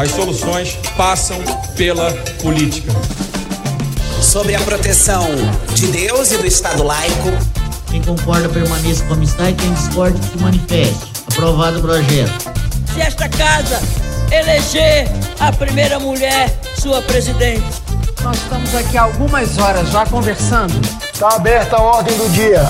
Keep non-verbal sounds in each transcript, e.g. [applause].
As soluções passam pela política. Sobre a proteção de Deus e do Estado laico. Quem concorda permaneça como está e quem discorda se manifeste. Aprovado o projeto. Se esta casa eleger a primeira mulher sua presidente. Nós estamos aqui há algumas horas já conversando. Está aberta a ordem do dia.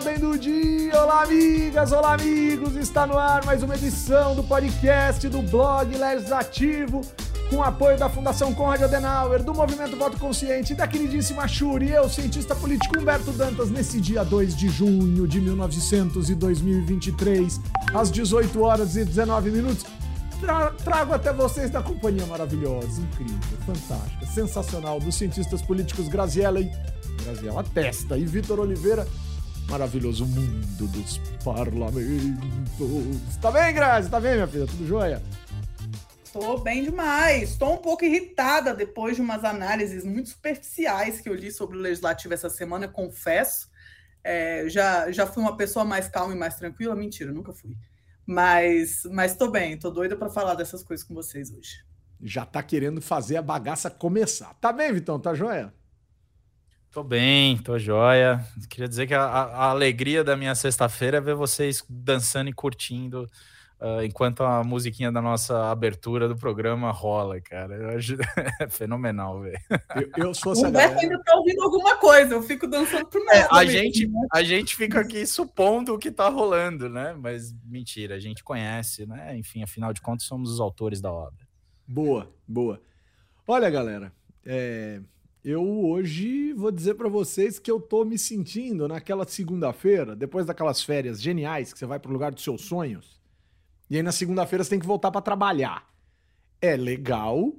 Ordem do dia. Olá, amigas, olá, amigos. Está no ar mais uma edição do podcast do blog Legislativo com apoio da Fundação Conrad Adenauer, do Movimento Voto Consciente da queridíssima Shuri, eu, cientista político Humberto Dantas, nesse dia 2 de junho de 1900 e 2023, às 18 horas e 19 minutos, tra trago até vocês da companhia maravilhosa, incrível, fantástica, sensacional dos cientistas políticos Graziella e Graziella Testa e Vitor Oliveira, maravilhoso mundo dos parlamentos. Tá bem, Grazi? Tá bem, minha filha? Tudo jóia? Tô bem demais. Estou um pouco irritada depois de umas análises muito superficiais que eu li sobre o legislativo essa semana, confesso. É, já, já fui uma pessoa mais calma e mais tranquila? Mentira, nunca fui. Mas mas tô bem, tô doida para falar dessas coisas com vocês hoje. Já tá querendo fazer a bagaça começar. Tá bem, Vitão? Tá joia? Tô bem, tô joia. Queria dizer que a, a alegria da minha sexta-feira é ver vocês dançando e curtindo Uh, enquanto a musiquinha da nossa abertura do programa rola, cara. Eu acho [laughs] é fenomenal, velho. Eu, eu sou essa O Humberto ainda tá ouvindo alguma coisa, eu fico dançando pro nada. É, a, gente, a gente fica aqui supondo o que tá rolando, né? Mas mentira, a gente conhece, né? Enfim, afinal de contas, somos os autores da obra. Boa, boa. Olha, galera, é, eu hoje vou dizer para vocês que eu tô me sentindo naquela segunda-feira, depois daquelas férias geniais que você vai pro lugar dos seus sonhos e aí na segunda-feira você tem que voltar para trabalhar. É legal,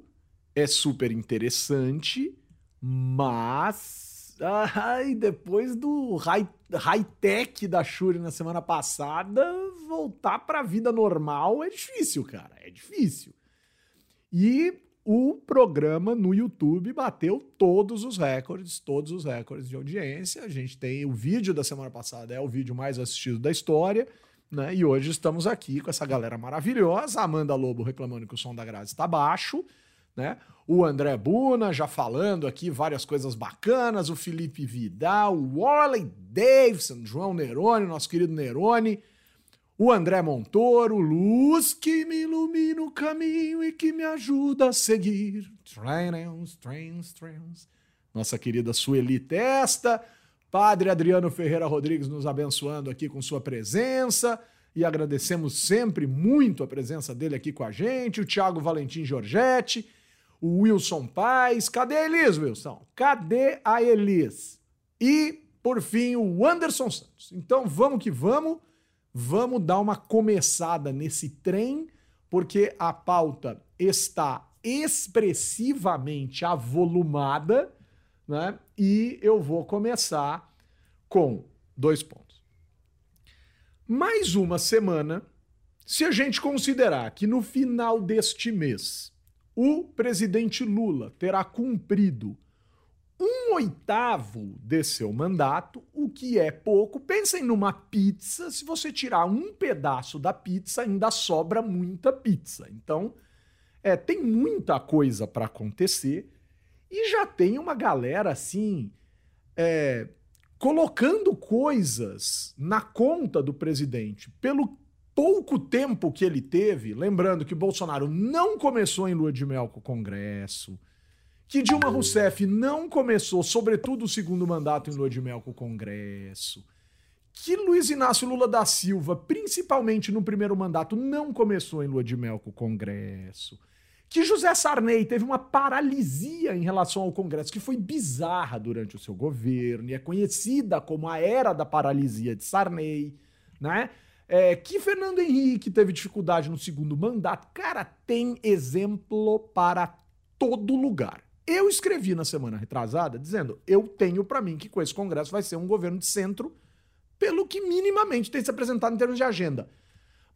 é super interessante, mas ai, depois do high-tech da Shuri na semana passada, voltar para a vida normal é difícil, cara. É difícil. E o programa no YouTube bateu todos os recordes, todos os recordes de audiência. A gente tem o vídeo da semana passada, é o vídeo mais assistido da história. Né? E hoje estamos aqui com essa galera maravilhosa. Amanda Lobo reclamando que o som da Grazi está baixo. Né? O André Buna já falando aqui várias coisas bacanas. O Felipe Vidal, o Warley Davidson, João Nerone, nosso querido Nerone. O André Montoro, luz que me ilumina o caminho e que me ajuda a seguir. Trans, trans, trans. Nossa querida Sueli Testa. Padre Adriano Ferreira Rodrigues nos abençoando aqui com sua presença e agradecemos sempre muito a presença dele aqui com a gente, o Thiago Valentim Giorgetti, o Wilson Paz. Cadê a Elis, Wilson? Cadê a Elis? E, por fim, o Anderson Santos. Então vamos que vamos, vamos dar uma começada nesse trem, porque a pauta está expressivamente avolumada né? E eu vou começar com dois pontos. Mais uma semana, se a gente considerar que no final deste mês o presidente Lula terá cumprido um oitavo de seu mandato, o que é pouco. Pensem numa pizza, se você tirar um pedaço da pizza, ainda sobra muita pizza. Então, é, tem muita coisa para acontecer e já tem uma galera assim, é, colocando coisas na conta do presidente pelo pouco tempo que ele teve. Lembrando que Bolsonaro não começou em lua de mel com o Congresso, que Dilma Rousseff não começou, sobretudo, o segundo mandato em lua de mel com o Congresso. Que Luiz Inácio Lula da Silva, principalmente no primeiro mandato, não começou em lua de mel com o Congresso que José Sarney teve uma paralisia em relação ao Congresso, que foi bizarra durante o seu governo, e é conhecida como a era da paralisia de Sarney, né? É, que Fernando Henrique teve dificuldade no segundo mandato. Cara, tem exemplo para todo lugar. Eu escrevi na semana retrasada dizendo: eu tenho para mim que com esse Congresso vai ser um governo de centro, pelo que minimamente tem se apresentado em termos de agenda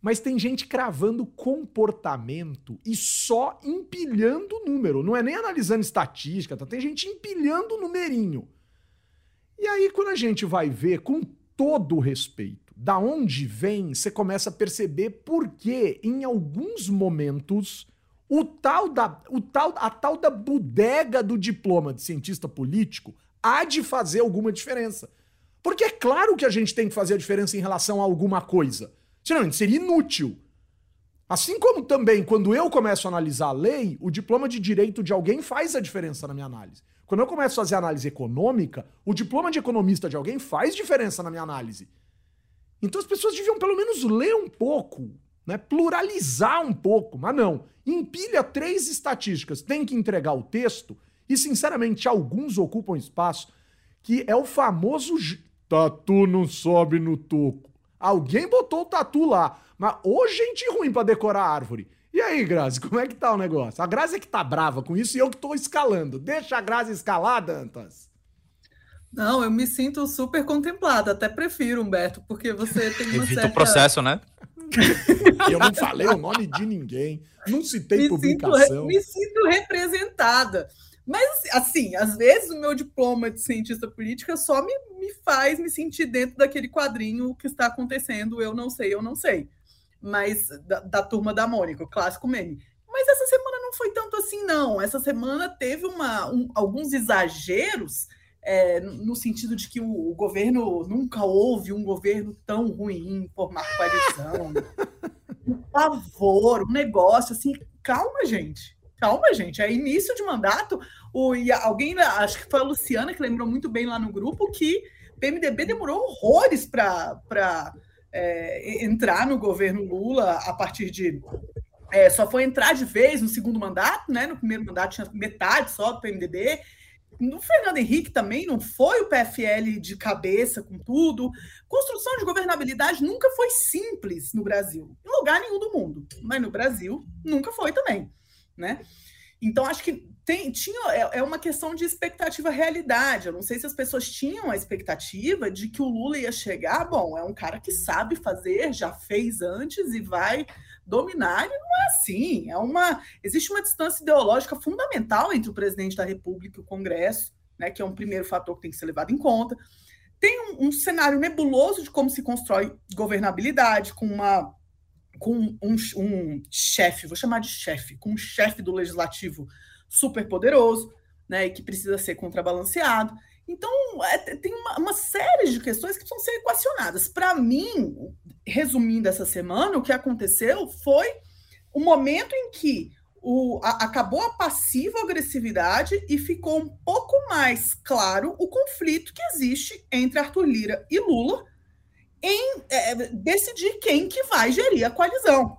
mas tem gente cravando comportamento e só empilhando número. Não é nem analisando estatística, tá? Tem gente empilhando numerinho. E aí, quando a gente vai ver com todo o respeito. Da onde vem, você começa a perceber por que, em alguns momentos, o tal da, o tal, a tal da bodega do diploma de cientista político há de fazer alguma diferença. Porque é claro que a gente tem que fazer a diferença em relação a alguma coisa. Senão, seria inútil. Assim como também, quando eu começo a analisar a lei, o diploma de direito de alguém faz a diferença na minha análise. Quando eu começo a fazer análise econômica, o diploma de economista de alguém faz diferença na minha análise. Então as pessoas deviam pelo menos ler um pouco, né? pluralizar um pouco, mas não. Empilha três estatísticas, tem que entregar o texto, e sinceramente alguns ocupam espaço, que é o famoso tatu não sobe no toco. Alguém botou o tatu lá. Mas ô gente ruim para decorar a árvore. E aí, Grazi, como é que tá o negócio? A Grazi é que tá brava com isso e eu que tô escalando. Deixa a Grazi escalar, Dantas. Não, eu me sinto super contemplada, até prefiro, Humberto, porque você tem uma Evita certa... o processo, né? [laughs] eu não falei o nome de ninguém, não citei me publicação. Sinto, me sinto representada. Mas, assim, às vezes o meu diploma de cientista política só me, me faz me sentir dentro daquele quadrinho que está acontecendo, eu não sei, eu não sei. Mas da, da turma da Mônica, o clássico meme. Mas essa semana não foi tanto assim, não. Essa semana teve uma, um, alguns exageros é, no sentido de que o, o, governo nunca houve um governo tão ruim por coalizão. [laughs] um pavor, um negócio assim. Calma, gente Calma, gente. É início de mandato. O, e alguém, acho que foi a Luciana, que lembrou muito bem lá no grupo, que PMDB demorou horrores para é, entrar no governo Lula a partir de. É, só foi entrar de vez no segundo mandato, né? No primeiro mandato tinha metade só do PMDB. No Fernando Henrique também não foi o PFL de cabeça com tudo. Construção de governabilidade nunca foi simples no Brasil, em lugar nenhum do mundo. Mas no Brasil nunca foi também né? Então, acho que tem, tinha, é, é uma questão de expectativa realidade. Eu não sei se as pessoas tinham a expectativa de que o Lula ia chegar. Bom, é um cara que sabe fazer, já fez antes e vai dominar. E não é assim. É uma, existe uma distância ideológica fundamental entre o presidente da República e o Congresso, né, que é um primeiro fator que tem que ser levado em conta. Tem um, um cenário nebuloso de como se constrói governabilidade, com uma com um, um chefe, vou chamar de chefe, com um chefe do legislativo super poderoso, né, e que precisa ser contrabalanceado. Então, é, tem uma, uma, série de questões que precisam ser equacionadas. Para mim, resumindo essa semana, o que aconteceu foi o momento em que o, a, acabou a passiva agressividade e ficou um pouco mais claro o conflito que existe entre Arthur Lira e Lula, em é, decidir quem que vai gerir a coalizão.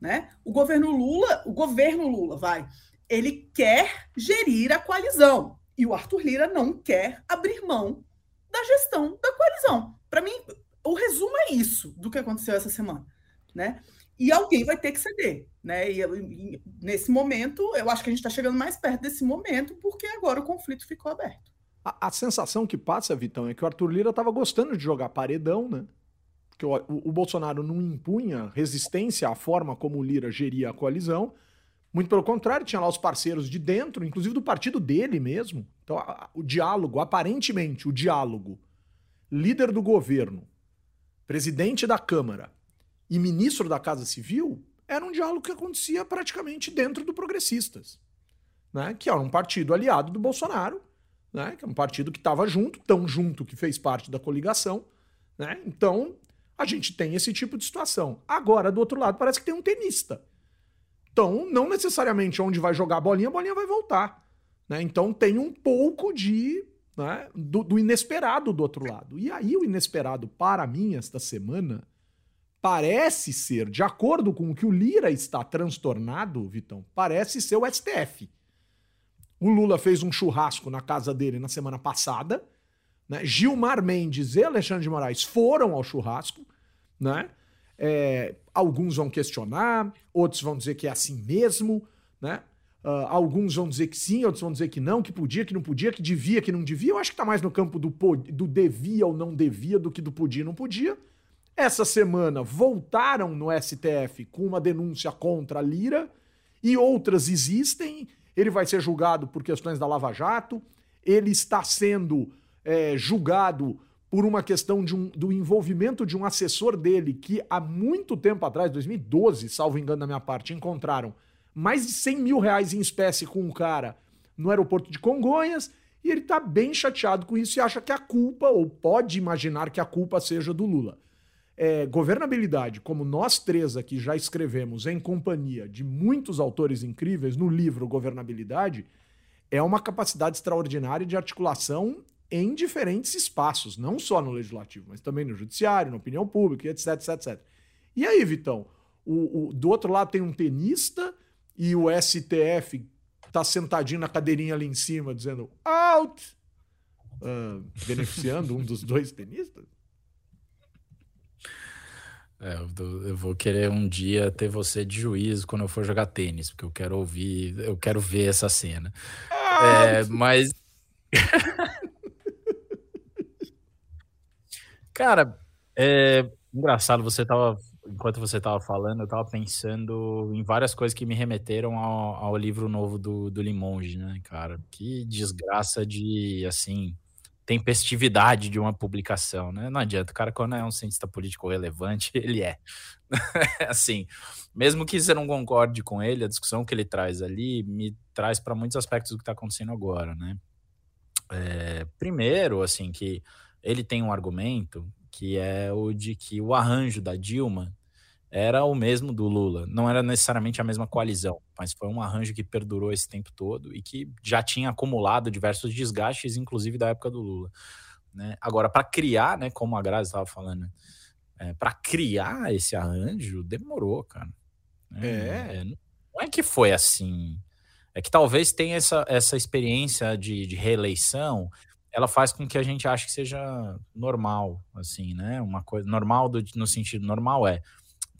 Né? O governo Lula, o governo Lula vai, ele quer gerir a coalizão e o Arthur Lira não quer abrir mão da gestão da coalizão. Para mim, o resumo é isso do que aconteceu essa semana, né? E alguém vai ter que ceder, né? E, e nesse momento, eu acho que a gente está chegando mais perto desse momento porque agora o conflito ficou aberto. A, a sensação que passa, Vitão, é que o Arthur Lira estava gostando de jogar paredão, né? que o, o, Bolsonaro não impunha resistência à forma como o Lira geria a coalizão. Muito pelo contrário, tinha lá os parceiros de dentro, inclusive do partido dele mesmo. Então, a, o diálogo, aparentemente, o diálogo, líder do governo, presidente da Câmara e ministro da Casa Civil, era um diálogo que acontecia praticamente dentro do Progressistas, né? que era um partido aliado do Bolsonaro, né? que é um partido que estava junto, tão junto que fez parte da coligação. Né? Então, a gente tem esse tipo de situação. Agora, do outro lado, parece que tem um tenista. Então, não necessariamente onde vai jogar a bolinha, a bolinha vai voltar. Né? Então, tem um pouco de né, do, do, inesperado do outro lado. E aí, o inesperado, para mim, esta semana, parece ser, de acordo com o que o Lira está transtornado, Vitão, parece ser o STF. O Lula fez um churrasco na casa dele na semana passada né? Gilmar Mendes e Alexandre de Moraes foram ao churrasco. Né? É, alguns vão questionar, outros vão dizer que é assim mesmo. Né? Uh, alguns vão dizer que sim, outros vão dizer que não, que podia, que não podia, que devia, que não devia. Eu acho que está mais no campo do, do devia ou não devia do que do podia ou não podia. Essa semana voltaram no STF com uma denúncia contra a Lira e outras existem. Ele vai ser julgado por questões da Lava Jato. Ele está sendo é, julgado por uma questão de um, do envolvimento de um assessor dele que há muito tempo atrás, 2012, salvo engano da minha parte, encontraram mais de 100 mil reais em espécie com um cara no aeroporto de Congonhas e ele tá bem chateado com isso e acha que a culpa, ou pode imaginar que a culpa seja do Lula. É, governabilidade, como nós três aqui já escrevemos em companhia de muitos autores incríveis no livro Governabilidade, é uma capacidade extraordinária de articulação em diferentes espaços, não só no legislativo, mas também no judiciário, na opinião pública, etc, etc, etc. E aí, Vitão, o, o, do outro lado tem um tenista e o STF tá sentadinho na cadeirinha ali em cima, dizendo out, uh, beneficiando um dos dois tenistas? É, eu vou querer um dia ter você de juízo quando eu for jogar tênis, porque eu quero ouvir, eu quero ver essa cena. É, mas. [laughs] Cara, é engraçado, você tava. Enquanto você tava falando, eu tava pensando em várias coisas que me remeteram ao, ao livro novo do, do Limonge, né, cara? Que desgraça de, assim, tempestividade de uma publicação, né? Não adianta, o cara quando é um cientista político relevante, [laughs] ele é. [laughs] assim, mesmo que você não concorde com ele, a discussão que ele traz ali me traz para muitos aspectos do que está acontecendo agora, né? É, primeiro, assim, que ele tem um argumento que é o de que o arranjo da Dilma era o mesmo do Lula. Não era necessariamente a mesma coalizão, mas foi um arranjo que perdurou esse tempo todo e que já tinha acumulado diversos desgastes, inclusive da época do Lula. Né? Agora, para criar, né, como a Grazi estava falando, é, para criar esse arranjo, demorou, cara. É, é. Não é que foi assim. É que talvez tenha essa, essa experiência de, de reeleição ela faz com que a gente ache que seja normal, assim, né? Uma coisa normal do, no sentido normal é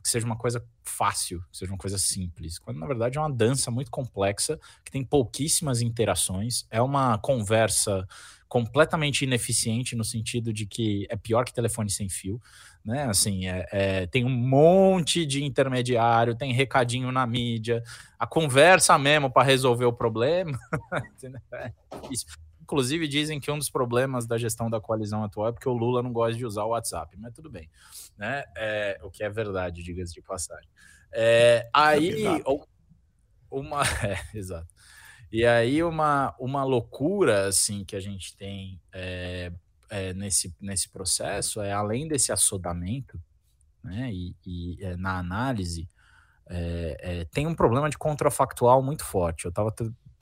que seja uma coisa fácil, que seja uma coisa simples, quando na verdade é uma dança muito complexa, que tem pouquíssimas interações, é uma conversa completamente ineficiente no sentido de que é pior que telefone sem fio, né? Assim, é, é, tem um monte de intermediário, tem recadinho na mídia, a conversa mesmo para resolver o problema. [laughs] É. Inclusive, dizem que um dos problemas da gestão da coalizão atual é porque o Lula não gosta de usar o WhatsApp, mas tudo bem. Né? É, o que é verdade, diga-se de passagem. É, aí, uma. [laughs] É, exato. E aí, uma, uma loucura assim que a gente tem é, é, nesse, nesse processo é além desse assodamento, né? E, e é, na análise. É, é, tem um problema de contrafactual muito forte. Eu estava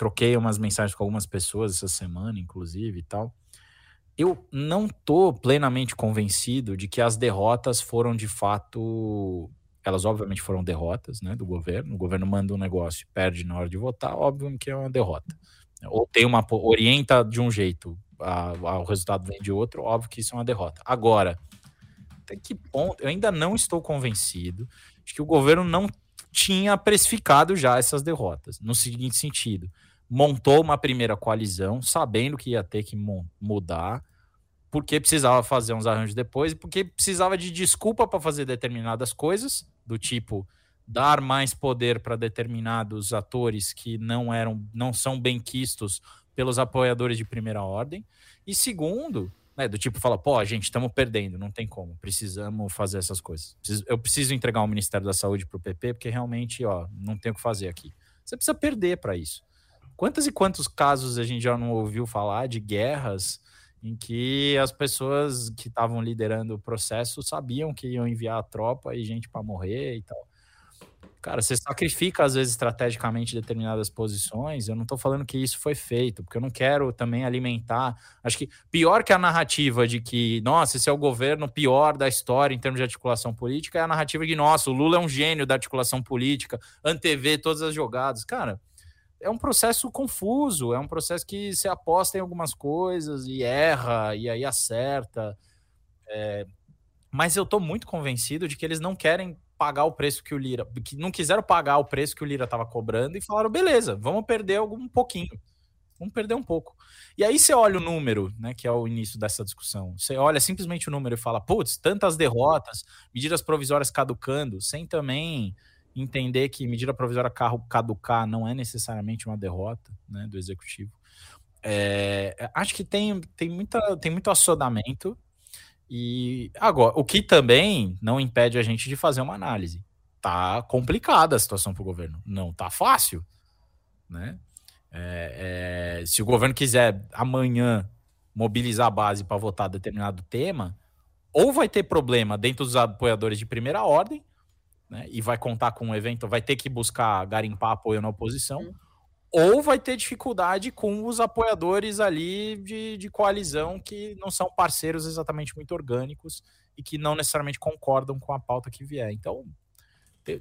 troquei umas mensagens com algumas pessoas essa semana, inclusive e tal. Eu não tô plenamente convencido de que as derrotas foram de fato. Elas, obviamente, foram derrotas né, do governo. O governo manda um negócio e perde na hora de votar, óbvio que é uma derrota. Ou tem uma. orienta de um jeito, a, a, o resultado vem de outro, óbvio que isso é uma derrota. Agora, até que ponto. Eu ainda não estou convencido de que o governo não tinha precificado já essas derrotas, no seguinte sentido: montou uma primeira coalizão, sabendo que ia ter que mudar, porque precisava fazer uns arranjos depois, porque precisava de desculpa para fazer determinadas coisas, do tipo dar mais poder para determinados atores que não eram, não são bem quistos pelos apoiadores de primeira ordem. E segundo, né, do tipo fala, pô, gente, estamos perdendo, não tem como, precisamos fazer essas coisas. Eu preciso entregar o Ministério da Saúde para o PP, porque realmente, ó, não tem o que fazer aqui. Você precisa perder para isso. Quantos e quantos casos a gente já não ouviu falar de guerras em que as pessoas que estavam liderando o processo sabiam que iam enviar a tropa e gente para morrer e tal. Cara, você sacrifica às vezes estrategicamente determinadas posições. Eu não estou falando que isso foi feito, porque eu não quero também alimentar. Acho que pior que a narrativa de que, nossa, esse é o governo pior da história em termos de articulação política, é a narrativa de, nossa, o Lula é um gênio da articulação política, antever todas as jogadas. Cara, é um processo confuso, é um processo que você aposta em algumas coisas e erra, e aí acerta. É, mas eu estou muito convencido de que eles não querem pagar o preço que o Lira, que não quiseram pagar o preço que o Lira estava cobrando e falaram, beleza, vamos perder algum pouquinho. Vamos perder um pouco. E aí você olha o número, né, que é o início dessa discussão. Você olha simplesmente o número e fala, putz, tantas derrotas, medidas provisórias caducando, sem também entender que medida provisória carro caducar não é necessariamente uma derrota né, do executivo. É, acho que tem, tem, muita, tem muito assodamento. E agora, o que também não impede a gente de fazer uma análise. Tá complicada a situação para o governo, não tá fácil, né? É, é, se o governo quiser amanhã mobilizar a base para votar determinado tema, ou vai ter problema dentro dos apoiadores de primeira ordem, né, e vai contar com um evento, vai ter que buscar garimpar apoio na oposição, uhum. ou vai ter dificuldade com os apoiadores ali de, de coalizão que não são parceiros exatamente muito orgânicos e que não necessariamente concordam com a pauta que vier. Então,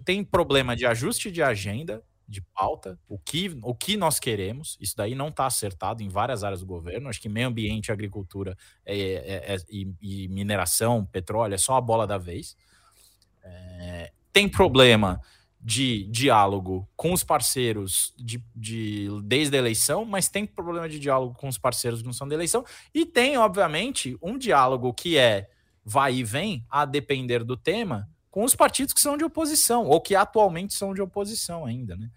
tem problema de ajuste de agenda, de pauta, o que, o que nós queremos. Isso daí não está acertado em várias áreas do governo. Acho que meio ambiente, agricultura é, é, é, e, e, mineração, petróleo, é só a bola da vez. Tem problema de diálogo com os parceiros de, de, desde a eleição, mas tem problema de diálogo com os parceiros que não são da eleição. E tem, obviamente, um diálogo que é vai e vem, a depender do tema, com os partidos que são de oposição, ou que atualmente são de oposição ainda, né?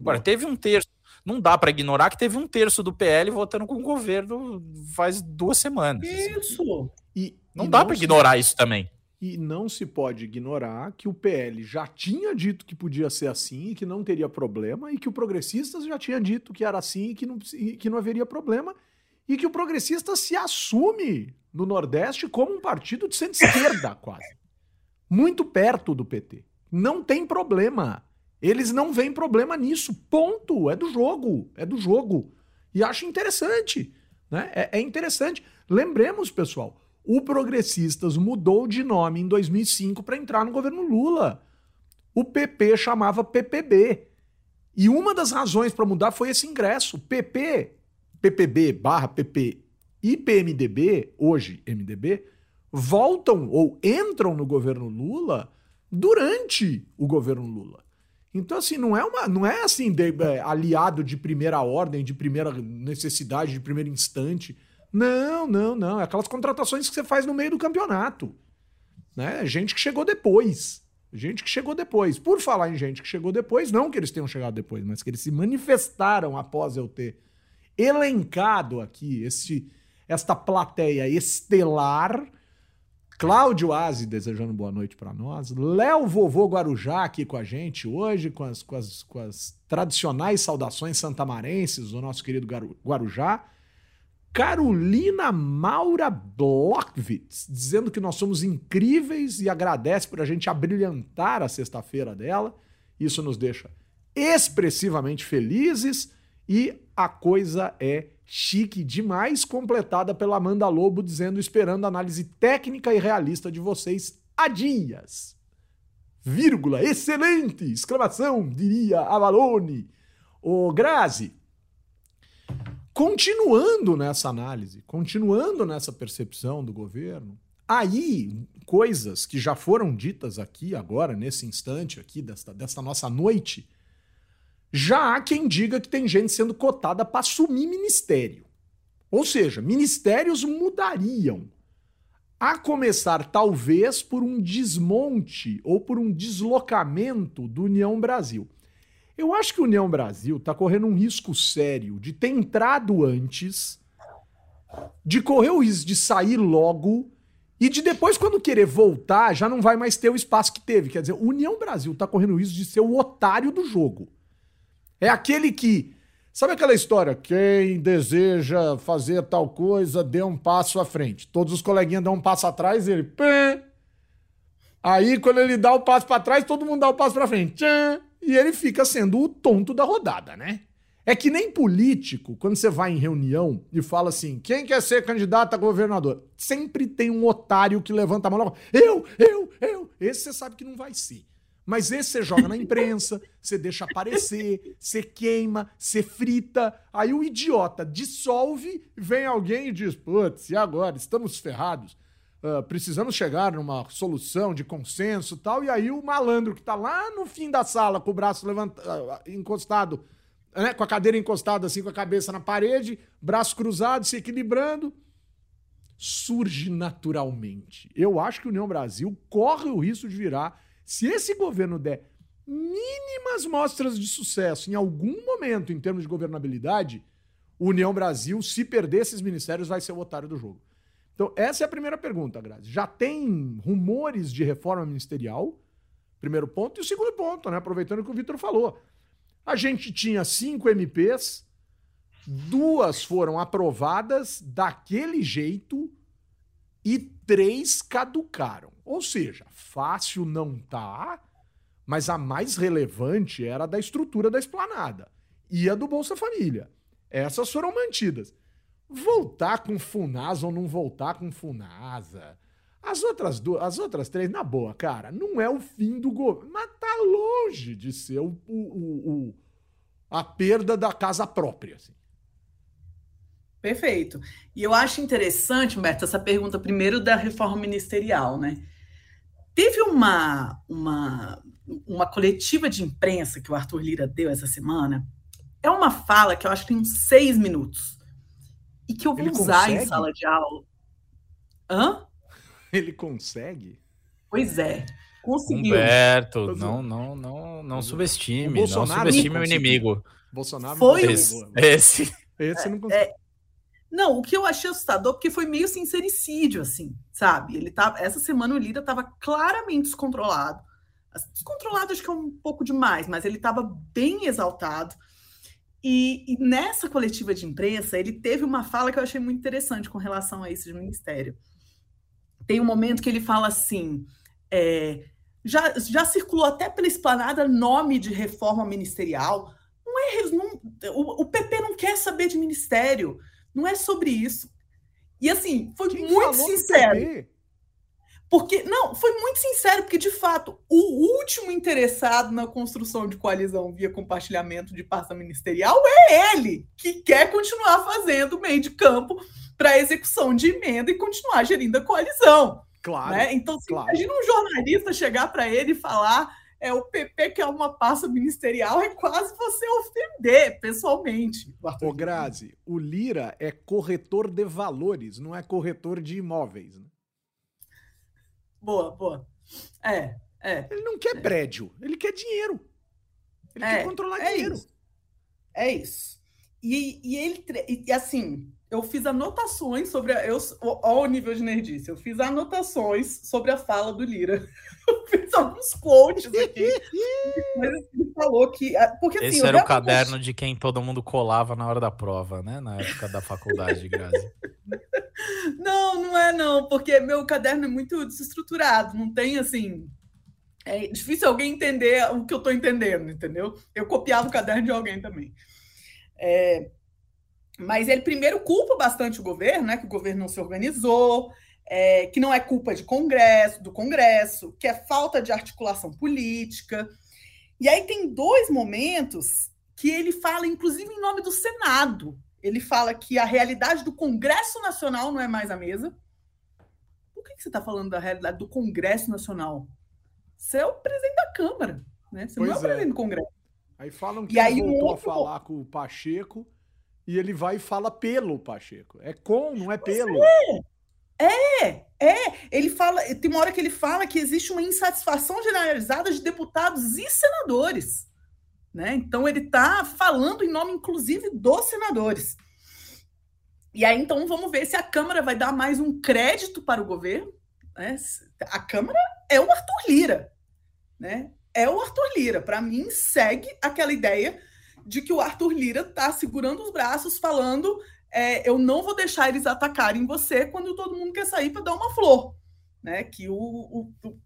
Agora, teve um terço, não dá para ignorar que teve um terço do PL votando com o governo faz duas semanas. Assim. Isso! Assim. E, não e dá para ignorar isso também. E não se pode ignorar que o PL já tinha dito que podia ser assim e que não teria problema, e que o Progressistas já tinha dito que era assim e que não, e que não haveria problema, e que o Progressistas se assume no Nordeste como um partido de centro-esquerda, [laughs] quase. Muito perto do PT. Não tem problema. Eles não veem problema nisso. Ponto. É do jogo. É do jogo. E acho interessante. Né? É, é interessante. Lembremos, pessoal, o Progressistas mudou de nome em 2005 para entrar no governo Lula. O PP chamava PPB. E uma das razões para mudar foi esse ingresso. PP, PPB barra PP e PMDB, hoje MDB, voltam ou entram no governo Lula durante o governo Lula. Então, assim, não é uma, não é assim, de, é, aliado de primeira ordem, de primeira necessidade, de primeiro instante. Não, não, não. É aquelas contratações que você faz no meio do campeonato. Né? Gente que chegou depois. Gente que chegou depois. Por falar em gente que chegou depois, não que eles tenham chegado depois, mas que eles se manifestaram após eu ter elencado aqui esse, esta plateia estelar Cláudio Aze desejando boa noite para nós. Léo Vovô Guarujá aqui com a gente hoje, com as, com as, com as tradicionais saudações santamarenses do nosso querido Guarujá. Carolina Maura Blockwitz, dizendo que nós somos incríveis e agradece por a gente abrilhantar a sexta-feira dela. Isso nos deixa expressivamente felizes e a coisa é chique demais, completada pela Amanda Lobo dizendo esperando análise técnica e realista de vocês há dias. Vírgula, excelente! Exclamação, diria Avalone. O Grazi, continuando nessa análise, continuando nessa percepção do governo, aí coisas que já foram ditas aqui agora, nesse instante aqui, desta, desta nossa noite, já há quem diga que tem gente sendo cotada para assumir ministério. Ou seja, ministérios mudariam. A começar, talvez, por um desmonte ou por um deslocamento do União Brasil. Eu acho que o União Brasil está correndo um risco sério de ter entrado antes, de correr o risco de sair logo e de depois, quando querer voltar, já não vai mais ter o espaço que teve. Quer dizer, o União Brasil está correndo o risco de ser o otário do jogo. É aquele que. Sabe aquela história? Quem deseja fazer tal coisa, dê um passo à frente. Todos os coleguinhas dão um passo atrás ele. Aí, quando ele dá o passo para trás, todo mundo dá o passo para frente. Tchan, e ele fica sendo o tonto da rodada, né? É que nem político, quando você vai em reunião e fala assim: quem quer ser candidato a governador? Sempre tem um otário que levanta a mão e Eu, eu, eu. Esse você sabe que não vai ser. Mas esse você joga na imprensa, [laughs] você deixa aparecer, você queima, você frita. Aí o idiota dissolve, vem alguém e diz: putz, e agora? Estamos ferrados. Uh, precisamos chegar numa solução de consenso tal. E aí o malandro que tá lá no fim da sala com o braço levantado, uh, encostado, né, com a cadeira encostada assim, com a cabeça na parede, braço cruzado, se equilibrando, surge naturalmente. Eu acho que a União Brasil corre o risco de virar se esse governo der mínimas mostras de sucesso em algum momento em termos de governabilidade, União Brasil, se perder esses ministérios, vai ser o otário do jogo. Então, essa é a primeira pergunta, Grazi. Já tem rumores de reforma ministerial? Primeiro ponto. E o segundo ponto, né? Aproveitando o que o Vitor falou. A gente tinha cinco MPs, duas foram aprovadas daquele jeito e três caducaram. Ou seja, fácil não tá, mas a mais relevante era a da estrutura da esplanada e a do Bolsa Família. Essas foram mantidas. Voltar com Funasa ou não voltar com Funasa. As outras duas, as outras três, na boa, cara, não é o fim do governo. Mas tá longe de ser o, o, o, a perda da casa própria. Assim. Perfeito. E eu acho interessante, Humberto, essa pergunta primeiro da reforma ministerial, né? Teve uma, uma, uma coletiva de imprensa que o Arthur Lira deu essa semana. É uma fala que eu acho que tem uns seis minutos. E que eu vou Ele usar consegue? em sala de aula. Hã? [laughs] Ele consegue? Pois é. Conseguiu. Humberto, não, não, não, não subestime. Não subestime o inimigo. Bolsonaro foi esse. Esse, esse não consegue. É, não, o que eu achei assustador, porque foi meio sincericídio, assim, sabe? Ele tá, essa semana o Lira estava claramente descontrolado. Descontrolado acho que é um pouco demais, mas ele estava bem exaltado. E, e, nessa coletiva de imprensa, ele teve uma fala que eu achei muito interessante com relação a esse ministério. Tem um momento que ele fala assim: é, já, já circulou até pela esplanada nome de reforma ministerial. Não é, não, o, o PP não quer saber de ministério. Não é sobre isso. E assim, foi Quem muito sincero. Porque, não, foi muito sincero, porque de fato, o último interessado na construção de coalizão via compartilhamento de pasta ministerial é ele, que quer continuar fazendo meio de campo para execução de emenda e continuar gerindo a coalizão. Claro. Né? Então, se claro. imagina um jornalista chegar para ele e falar é o PP que é uma pasta ministerial, é quase você ofender pessoalmente. Ô Grazi, o Lira é corretor de valores, não é corretor de imóveis. Né? Boa, boa. É, é. Ele não quer é. prédio, ele quer dinheiro. Ele é, quer controlar é dinheiro. Isso. É isso. E, e ele, e assim, eu fiz anotações sobre a. Eu, ó, o nível de nerdice. Eu fiz anotações sobre a fala do Lira. [laughs] Eu fiz alguns quotes aqui. [laughs] mas ele falou que. Porque, assim, Esse era o caderno de quem todo mundo colava na hora da prova, né? Na época da faculdade de Grazi. [laughs] Não, não é, não, porque meu caderno é muito desestruturado, não tem assim. É difícil alguém entender o que eu estou entendendo, entendeu? Eu copiava o caderno de alguém também. É, mas ele primeiro culpa bastante o governo, né? Que o governo não se organizou, é, que não é culpa de Congresso, do Congresso, que é falta de articulação política. E aí tem dois momentos que ele fala, inclusive, em nome do Senado. Ele fala que a realidade do Congresso Nacional não é mais a mesma. Por que, que você está falando da realidade do Congresso Nacional? Você é o presidente da Câmara, né? Você pois não é o presidente do Congresso. Aí falam que E aí ele um voltou outro- a falar com o Pacheco e ele vai e fala pelo Pacheco. É com, não é pelo. É, é. Ele fala, tem uma hora que ele fala que existe uma insatisfação generalizada de deputados e senadores. Né? Então ele está falando em nome, inclusive, dos senadores. E aí, então, vamos ver se a Câmara vai dar mais um crédito para o governo. Né? A Câmara é o Arthur Lira. Né? É o Arthur Lira. Para mim, segue aquela ideia de que o Arthur Lira está segurando os braços, falando é, eu não vou deixar eles atacarem você quando todo mundo quer sair para dar uma flor. Né? Que o, o, o-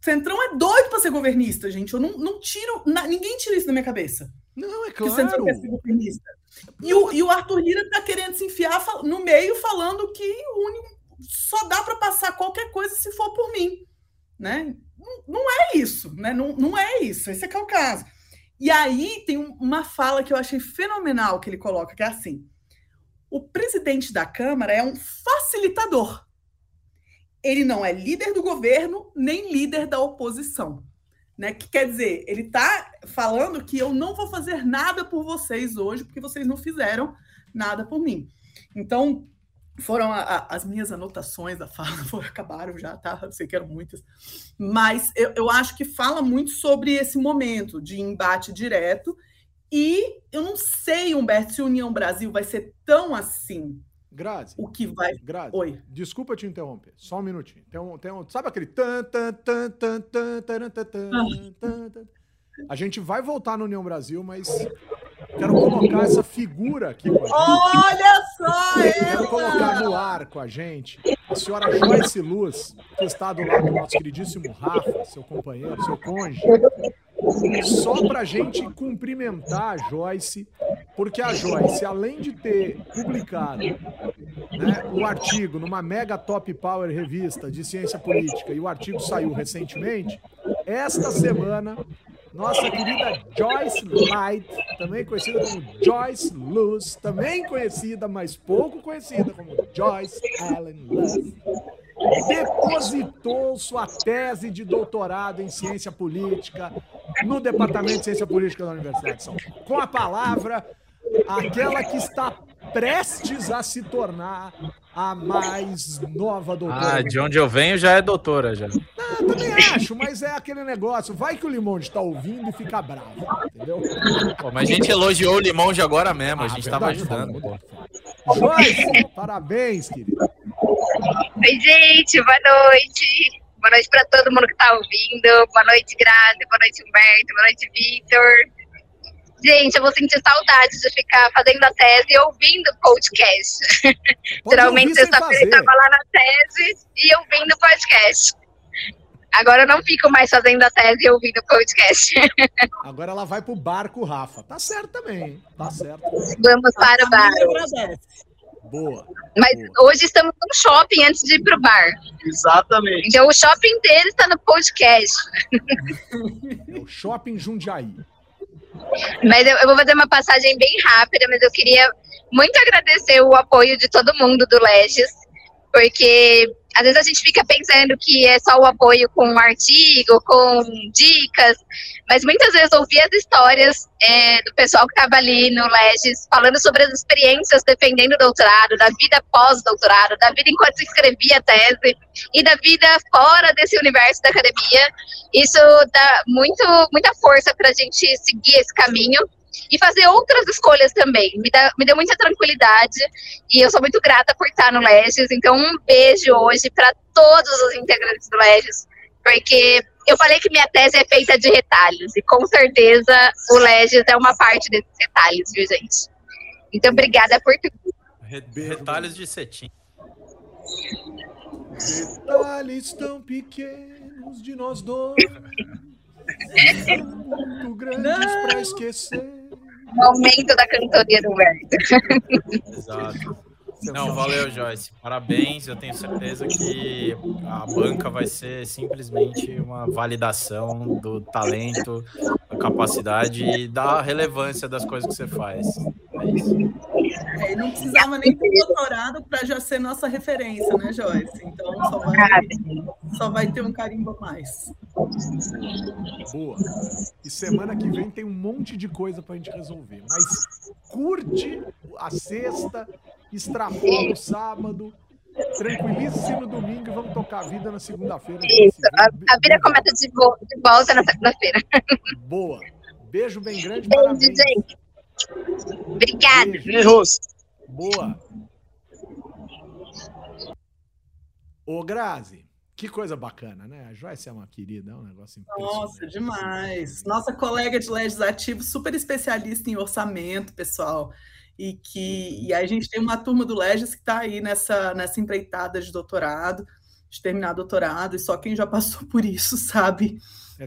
Centrão é doido para ser governista, gente. Eu não, não tiro. na- ninguém tira isso da minha cabeça. Não, é Que o Centrão claro. quer ser governista. E o, e o Arthur Lira está querendo se enfiar no meio, falando que o único, só dá para passar qualquer coisa se for por mim. Né? Não, não é isso, né? Não, não é isso. Esse é que é o caso. E aí tem um- uma fala que eu achei fenomenal que ele coloca, que é assim: o presidente da Câmara é um facilitador. Ele não é líder do governo, nem líder da oposição. Né? Que quer dizer, ele está falando que eu não vou fazer nada por vocês hoje, porque vocês não fizeram nada por mim. Então, foram a- a- as minhas anotações da fala, [laughs] foram, acabaram já, tá? Eu sei que eram muitas. Mas eu, eu acho que fala muito sobre esse momento de embate direto. E eu não sei, Humberto, se União Brasil vai ser tão assim. Grazi. O que vai. Grazi. Oi. Desculpa te interromper. Só um minutinho. Tem um, tem um, sabe aquele tan, tan, tan, tan, tan, tan, tan, tan, tan, tan. A gente vai voltar no União Brasil, mas quero colocar essa figura aqui. Olha só Quero colocar no ar com a gente a senhora Joyce Luz, que está do lado do nosso queridíssimo Rafa, seu companheiro, seu cônjuge. Só pra gente cumprimentar a Joyce, porque a Joyce, além de ter publicado né, o artigo numa mega top power revista de ciência política, e o artigo saiu recentemente, esta semana, nossa querida Joyce Light, também conhecida como Joyce Luz, também conhecida, mas pouco conhecida como Joyce Allen Love, depositou sua tese de doutorado em ciência política no Departamento de Ciência Política da Universidade de São Paulo. Com a palavra, aquela que está prestes a se tornar a mais nova doutora. Ah, de onde eu venho já é doutora já. Ah, também acho, mas é aquele negócio. Vai que o Limão está ouvindo e fica bravo, entendeu? Pô, mas a gente elogiou o limão de agora mesmo, a Ah, gente tava verdade, ajudando. falou. Pô. Joyce, parabéns, querida. Oi, gente, boa noite. Boa noite para todo mundo que tá ouvindo. Boa noite, Grazi. Boa noite, Humberto. Boa noite, Vitor. Gente, eu vou sentir saudade de ficar fazendo a tese e ouvindo podcast. [laughs] Pode Geralmente, sexta-feira eu fazer. tava lá na tese e ouvindo podcast. Agora eu não fico mais fazendo a tese e ouvindo podcast. [laughs] Agora ela vai pro barco, Rafa. Tá certo também? Tá certo. Vamos para o bar. Boa. Mas hoje estamos no shopping antes de ir pro bar. Exatamente. Então o shopping inteiro está no podcast. É o Shopping Jundiaí. Mas eu, eu vou fazer uma passagem bem rápida, mas eu queria muito agradecer o apoio de todo mundo do Legis, porque às vezes a gente fica pensando que é só o apoio com um artigo, com dicas, mas muitas vezes ouvir as histórias é, do pessoal que estava ali no Legis, falando sobre as experiências defendendo o doutorado, da vida pós-doutorado, da vida enquanto escrevia a tese e da vida fora desse universo da academia, isso dá muito, muita força para a gente seguir esse caminho e fazer outras escolhas também. Me, dá, me deu muita tranquilidade e eu sou muito grata por estar no Legis. Então, um beijo hoje para todos os integrantes do Legis, porque eu falei que minha tese é feita de retalhos e com certeza o Legis é uma parte desses retalhos, viu, gente? Então, obrigada por tudo. Re- Retalhos de cetim. Detalhes tão pequenos de nós dois. [laughs] São muito grandes pra esquecer. O aumento da cantoria do Humberto. Exato. Não, valeu, Joyce. Parabéns. Eu tenho certeza que a banca vai ser simplesmente uma validação do talento, da capacidade e da relevância das coisas que você faz. É isso. É, não precisava nem ter doutorado para já ser nossa referência, né, Joyce? Então só vai, só vai ter um carimbo a mais. Boa. E semana que vem tem um monte de coisa pra gente resolver. Mas curte a sexta, extrapola o sábado, tranquilize-se no domingo e vamos tocar a vida na segunda-feira. Isso, a, a vida começa de volta na segunda-feira. Boa. Beijo bem grande, Beijo, parabéns. gente. Obrigada. Beijo. Boa. Ô, Grazi, que coisa bacana, né? A Joyce é uma querida, é um negócio impressionante. Nossa, demais. Nossa colega de legislativo, super especialista em orçamento, pessoal. E que e a gente tem uma turma do Legis que está aí nessa, nessa empreitada de doutorado, de terminar doutorado, e só quem já passou por isso sabe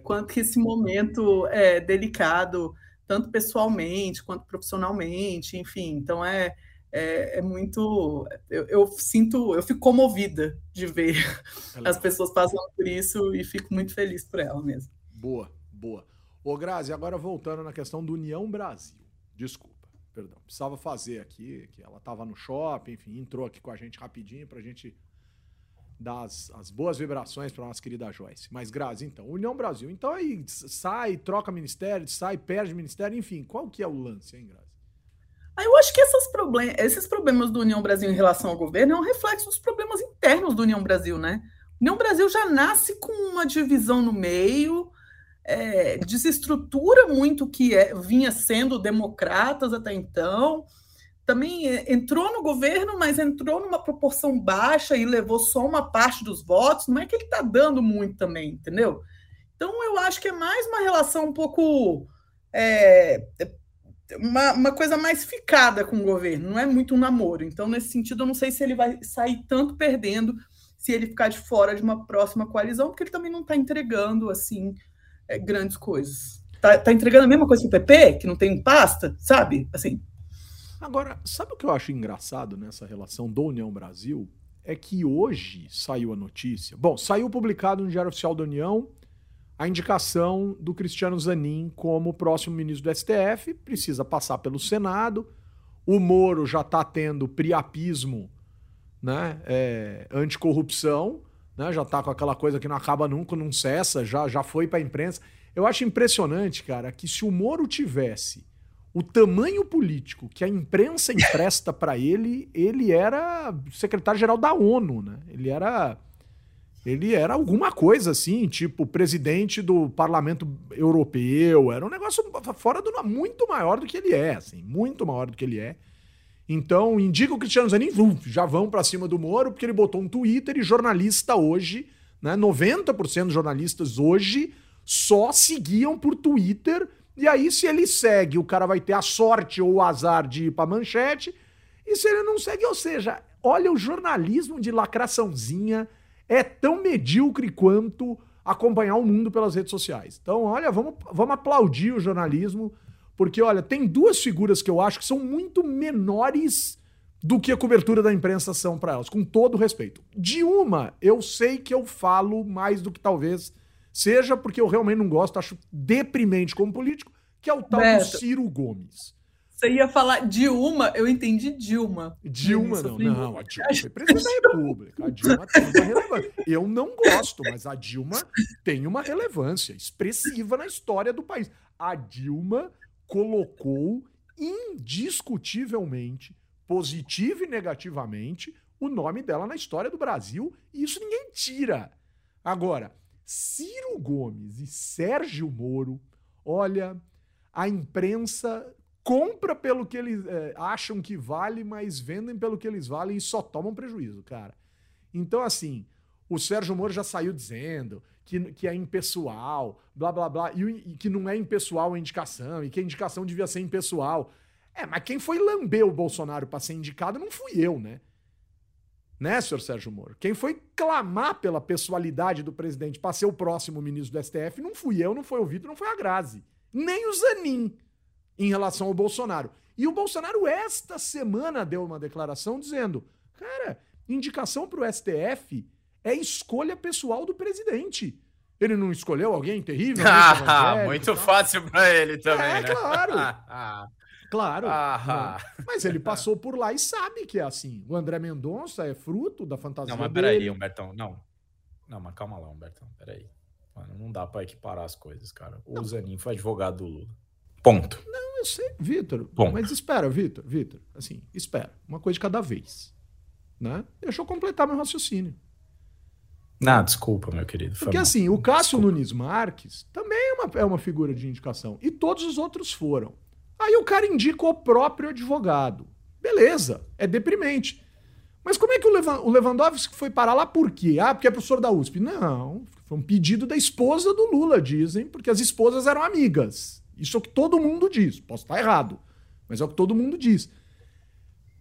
quanto que esse momento é delicado, tanto pessoalmente quanto profissionalmente, enfim. Então é, é, é muito. Eu, eu sinto, eu fico comovida de ver [laughs] as pessoas passando por isso e fico muito feliz por ela mesmo. Boa, boa. Ô, Grazi, agora voltando na questão do União Brasil. Desculpa, perdão. Precisava fazer aqui, que ela estava no shopping, enfim, entrou aqui com a gente rapidinho para a gente dar as, as boas vibrações para nossa querida Joyce. Mas, Grazi, então, União Brasil. Então aí sai, troca ministério, sai, perde ministério, enfim. Qual que é o lance, hein, Grazi? Ah, Eu acho que esses problemas, esses problemas do União Brasil em relação ao governo é um reflexo dos problemas internos do União Brasil, né? União Brasil já nasce com uma divisão no meio, é, desestrutura muito o que é, vinha sendo democratas até então. Também é, entrou no governo, mas entrou numa proporção baixa e levou só uma parte dos votos. Não é que ele está dando muito também, entendeu? Então eu acho que é mais uma relação um pouco é, uma, uma coisa mais ficada com o governo, não é muito um namoro. Então, nesse sentido, eu não sei se ele vai sair tanto perdendo se ele ficar de fora de uma próxima coalizão, porque ele também não está entregando assim é, grandes coisas. Tá, tá, entregando a mesma coisa que o PP, que não tem pasta, sabe? Assim. Agora, sabe o que eu acho engraçado nessa relação do União Brasil? É que hoje saiu a notícia. Bom, saiu publicado no Diário Oficial da União a indicação do Cristiano Zanin como próximo ministro do STF, precisa passar pelo Senado. O Moro já está tendo priapismo né, é, anticorrupção, né, já está com aquela coisa que não acaba nunca, não cessa, já, já foi para a imprensa. Eu acho impressionante, cara, que se o Moro tivesse o tamanho político que a imprensa empresta para ele, ele era secretário-geral da ONU, né? Ele era ele era alguma coisa assim, tipo presidente do Parlamento Europeu, era um negócio fora do muito maior do que ele é, assim, muito maior do que ele é. Então, indica o Cristiano Zanin, já vão para cima do Moro, porque ele botou um Twitter e jornalista hoje, né, 90% dos jornalistas hoje só seguiam por Twitter, e aí se ele segue, o cara vai ter a sorte ou o azar de ir para manchete, e se ele não segue, ou seja, olha o jornalismo de lacraçãozinha, é tão medíocre quanto acompanhar o mundo pelas redes sociais. Então, olha, vamos, vamos aplaudir o jornalismo, porque, olha, tem duas figuras que eu acho que são muito menores do que a cobertura da imprensa são para elas, com todo respeito. De uma, eu sei que eu falo mais do que talvez seja, porque eu realmente não gosto, acho deprimente como político, que é o tal Beto. do Ciro Gomes. Você ia falar Dilma, eu entendi Dilma. Dilma não, não, a Dilma foi presidente da República. A Dilma tem uma relevância. Eu não gosto, mas a Dilma tem uma relevância expressiva na história do país. A Dilma colocou indiscutivelmente, positivo e negativamente, o nome dela na história do Brasil, e isso ninguém tira. Agora, Ciro Gomes e Sérgio Moro, olha, a imprensa compra pelo que eles é, acham que vale, mas vendem pelo que eles valem e só tomam prejuízo, cara. Então, assim, o Sérgio Moro já saiu dizendo que, que é impessoal, blá blá blá, e, e que não é impessoal a indicação, e que a indicação devia ser impessoal. É, mas quem foi lamber o Bolsonaro para ser indicado não fui eu, né? Né, senhor Sérgio Moro? Quem foi clamar pela pessoalidade do presidente para ser o próximo ministro do STF não fui eu, não foi o Vitor, não foi a Grazi. Nem o Zanin em relação ao Bolsonaro. E o Bolsonaro, esta semana, deu uma declaração dizendo: cara, indicação para o STF é escolha pessoal do presidente. Ele não escolheu alguém terrível? [laughs] Ah, muito fácil para ele também, é, né? Claro. [laughs] [laughs] claro. Ah, mas ele [laughs] passou por lá e sabe que é assim. O André Mendonça é fruto da fantasia Não, mas peraí, Humbertão. Não. Não, mas calma lá, Humbertão. Peraí. Mano, não dá para equiparar as coisas, cara. O não. Zanin foi advogado do Lula. Ponto. Não, eu sei, Vitor. Mas espera, Vitor, Vitor. Assim, espera. Uma coisa de cada vez. Né? Deixa eu completar meu raciocínio. Não, desculpa, meu querido. Porque assim, o Cássio desculpa. Nunes Marques também é uma, é uma figura de indicação. E todos os outros foram. Aí o cara indica o próprio advogado. Beleza, é deprimente. Mas como é que o Lewandowski foi parar lá por quê? Ah, porque é professor da USP. Não, foi um pedido da esposa do Lula, dizem, porque as esposas eram amigas. Isso é o que todo mundo diz. Posso estar errado, mas é o que todo mundo diz.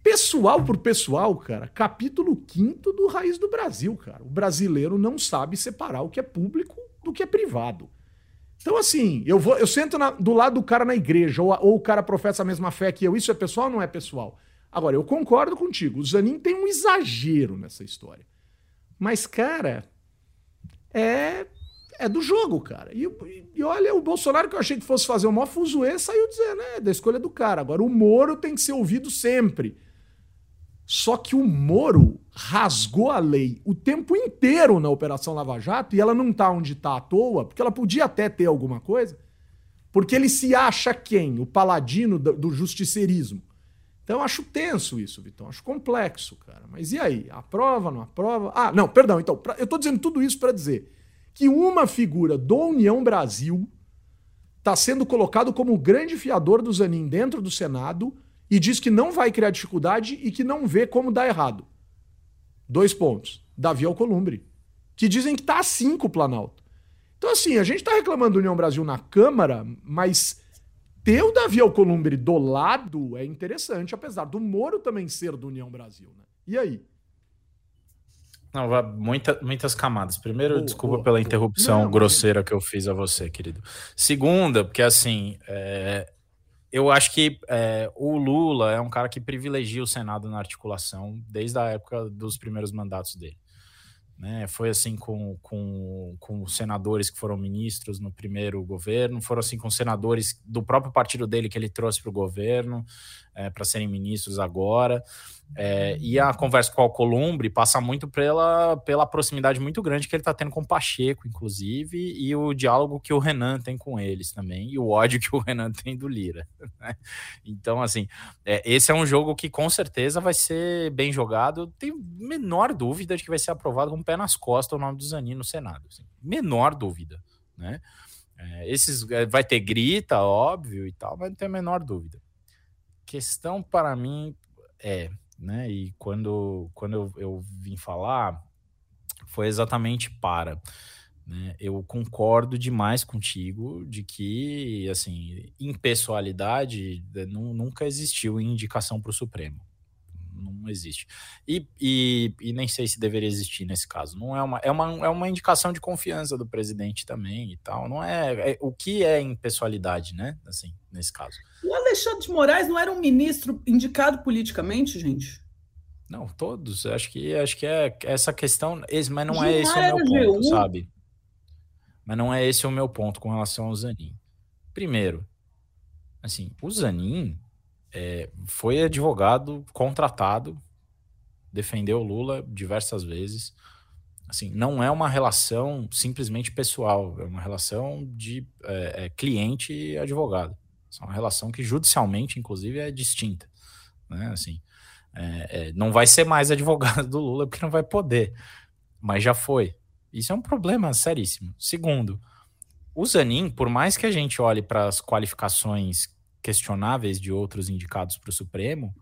Pessoal por pessoal, cara, capítulo 5 do Raiz do Brasil, cara. O brasileiro não sabe separar o que é público do que é privado. Então, assim, eu vou, eu sento na, do lado do cara na igreja, ou, ou, o cara professa a mesma fé que eu. Isso é pessoal ou não é pessoal? Agora, eu concordo contigo. O Zanin tem um exagero nessa história. Mas, cara, é é do jogo, cara. E, e, olha, o Bolsonaro, que eu achei que fosse fazer o maior fuzuê, saiu dizendo, né, da escolha do cara. Agora, o Moro tem que ser ouvido sempre. Só que o Moro rasgou a lei o tempo inteiro na Operação Lava Jato e ela não tá onde tá à toa, porque ela podia até ter alguma coisa, porque ele se acha quem? O paladino do, justiceirismo. Então eu acho tenso isso, Vitão. Acho complexo, cara. Mas e aí? Aprova, não aprova? Ah, não, perdão. Então, pra, eu tô dizendo tudo isso para dizer que uma figura do União Brasil está sendo colocado como o grande fiador do Zanin dentro do Senado e diz que não vai criar dificuldade e que não vê como dar errado. Dois pontos. Davi Alcolumbre, que dizem que tá assim com o Planalto. Então, assim, a gente tá reclamando do União Brasil na Câmara, mas ter o Davi Alcolumbre do lado é interessante, apesar do Moro também ser do União Brasil, né? E aí? Não, muita, muitas camadas. Primeiro, boa, desculpa boa, pela boa. interrupção não, grosseira que eu fiz a você, querido. Segunda, porque assim, é, eu acho que é, o Lula é um cara que privilegia o Senado na articulação desde a época dos primeiros mandatos dele. Né? Foi assim com, com, com senadores que foram ministros no primeiro governo, foram assim com senadores do próprio partido dele que ele trouxe para o governo é, para serem ministros agora. É, e a conversa com o Alcolumbre passa muito pela, pela proximidade muito grande que ele está tendo com o Pacheco, inclusive, e o diálogo que o Renan tem com eles também, e o ódio que o Renan [laughs] tem do Lira. Né? Então, assim, é, esse é um jogo que com certeza vai ser bem jogado. Tenho menor dúvida de que vai ser aprovado com o pé nas costas o nome do Zanin no Senado. Assim, menor dúvida, né? É, esses é, vai ter grita, óbvio e tal, mas não tem a menor dúvida. Questão para mim é né? E quando, quando eu, eu vim falar, foi exatamente para. Né? Eu concordo demais contigo de que, assim, impessoalidade né, nunca existiu em indicação para o Supremo. Não existe. E, e, e, nem sei se deveria existir nesse caso. Não é uma, é uma, é uma indicação de confiança do presidente também e tal. Não é, é o que é impessoalidade, né? Assim, nesse caso. O Alexandre de Moraes não era um ministro indicado politicamente, gente? Não, todos. Acho que acho que é essa questão, mas não é esse o meu ponto, sabe? Mas não é esse o meu ponto com relação ao Zanin. Primeiro, assim, o Zanin é, foi advogado contratado, defendeu o Lula diversas vezes. Assim, não é uma relação simplesmente pessoal, é uma relação de é, é, cliente e advogado. É uma relação que judicialmente, inclusive, é distinta. Né? Assim, é, é, não vai ser mais advogado do Lula porque não vai poder, mas já foi. Isso é um problema seríssimo. Segundo, o Zanin, por mais que a gente olhe para as qualificações questionáveis de outros indicados para o Supremo,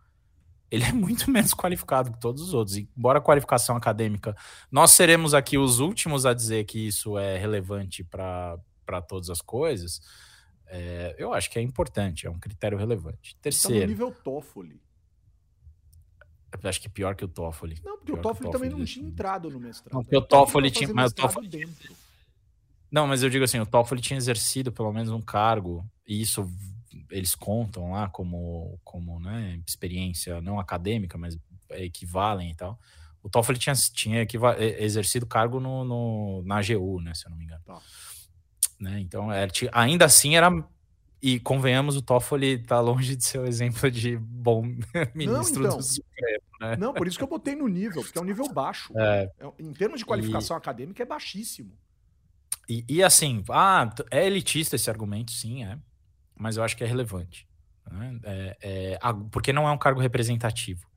ele é muito [laughs] menos qualificado que todos os outros. E, embora a qualificação acadêmica, nós seremos aqui os últimos a dizer que isso é relevante para todas as coisas. É, eu acho que é importante, é um critério relevante. Terceiro. Está no nível TOEFL. Acho que pior que o Toffoli. Não, porque o Toffoli também não tinha entrado no mestrado. Não, porque o Toffoli tinha. Mas o Toffoli... Dentro. Não, mas eu digo assim, o Toffoli tinha exercido pelo menos um cargo, e isso eles contam lá como, como né, experiência não acadêmica, mas equivalem e tal. O Toffoli tinha, tinha exercido cargo no, no, na AGU, né, se eu não me engano. Tá. Né, então, era, é, ainda assim era e convenhamos, o Toffoli tá longe de ser o exemplo de bom [laughs] ministro não, então, do Supremo, né? Não, por isso que eu botei no nível, porque é um nível baixo. É, é em termos de qualificação e, acadêmica, é baixíssimo. E, e, assim, ah, é elitista esse argumento, sim, é. Mas eu acho que é relevante. Né? É, é, porque não é um cargo representativo.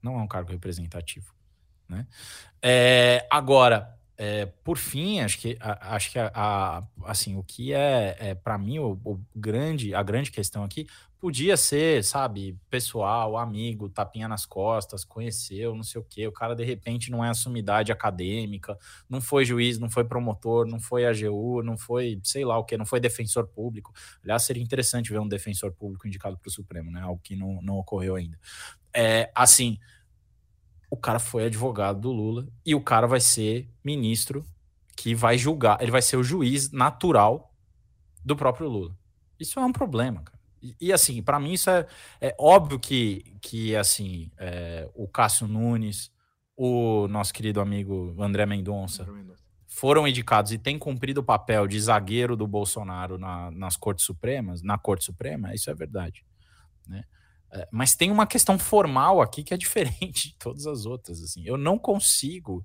Não é um cargo representativo. Né? É, agora, é, por fim, acho que, a, acho que a, a, assim, o que é, é para mim o, o, grande, a grande questão aqui podia ser, sabe, pessoal, amigo, tapinha nas costas, conheceu, não sei o quê. O cara de repente não é assumidade acadêmica, não foi juiz, não foi promotor, não foi AGU, não foi, sei lá o que, não foi defensor público. Aliás, seria interessante ver um defensor público indicado para o Supremo, né? Algo que não, não ocorreu ainda. É, assim, o cara foi advogado do Lula e o cara vai ser ministro que vai julgar, ele vai ser o juiz natural do próprio Lula. Isso é um problema, cara. E, e assim, para mim isso é, é óbvio que, que assim, é, o Cássio Nunes, o nosso querido amigo André Mendonça, foram indicados e têm cumprido o papel de zagueiro do Bolsonaro na, nas Cortes Supremas, na Corte Suprema, isso é verdade. Né? É, mas tem uma questão formal aqui que é [laughs] diferente de todas as outras. Assim, eu não consigo,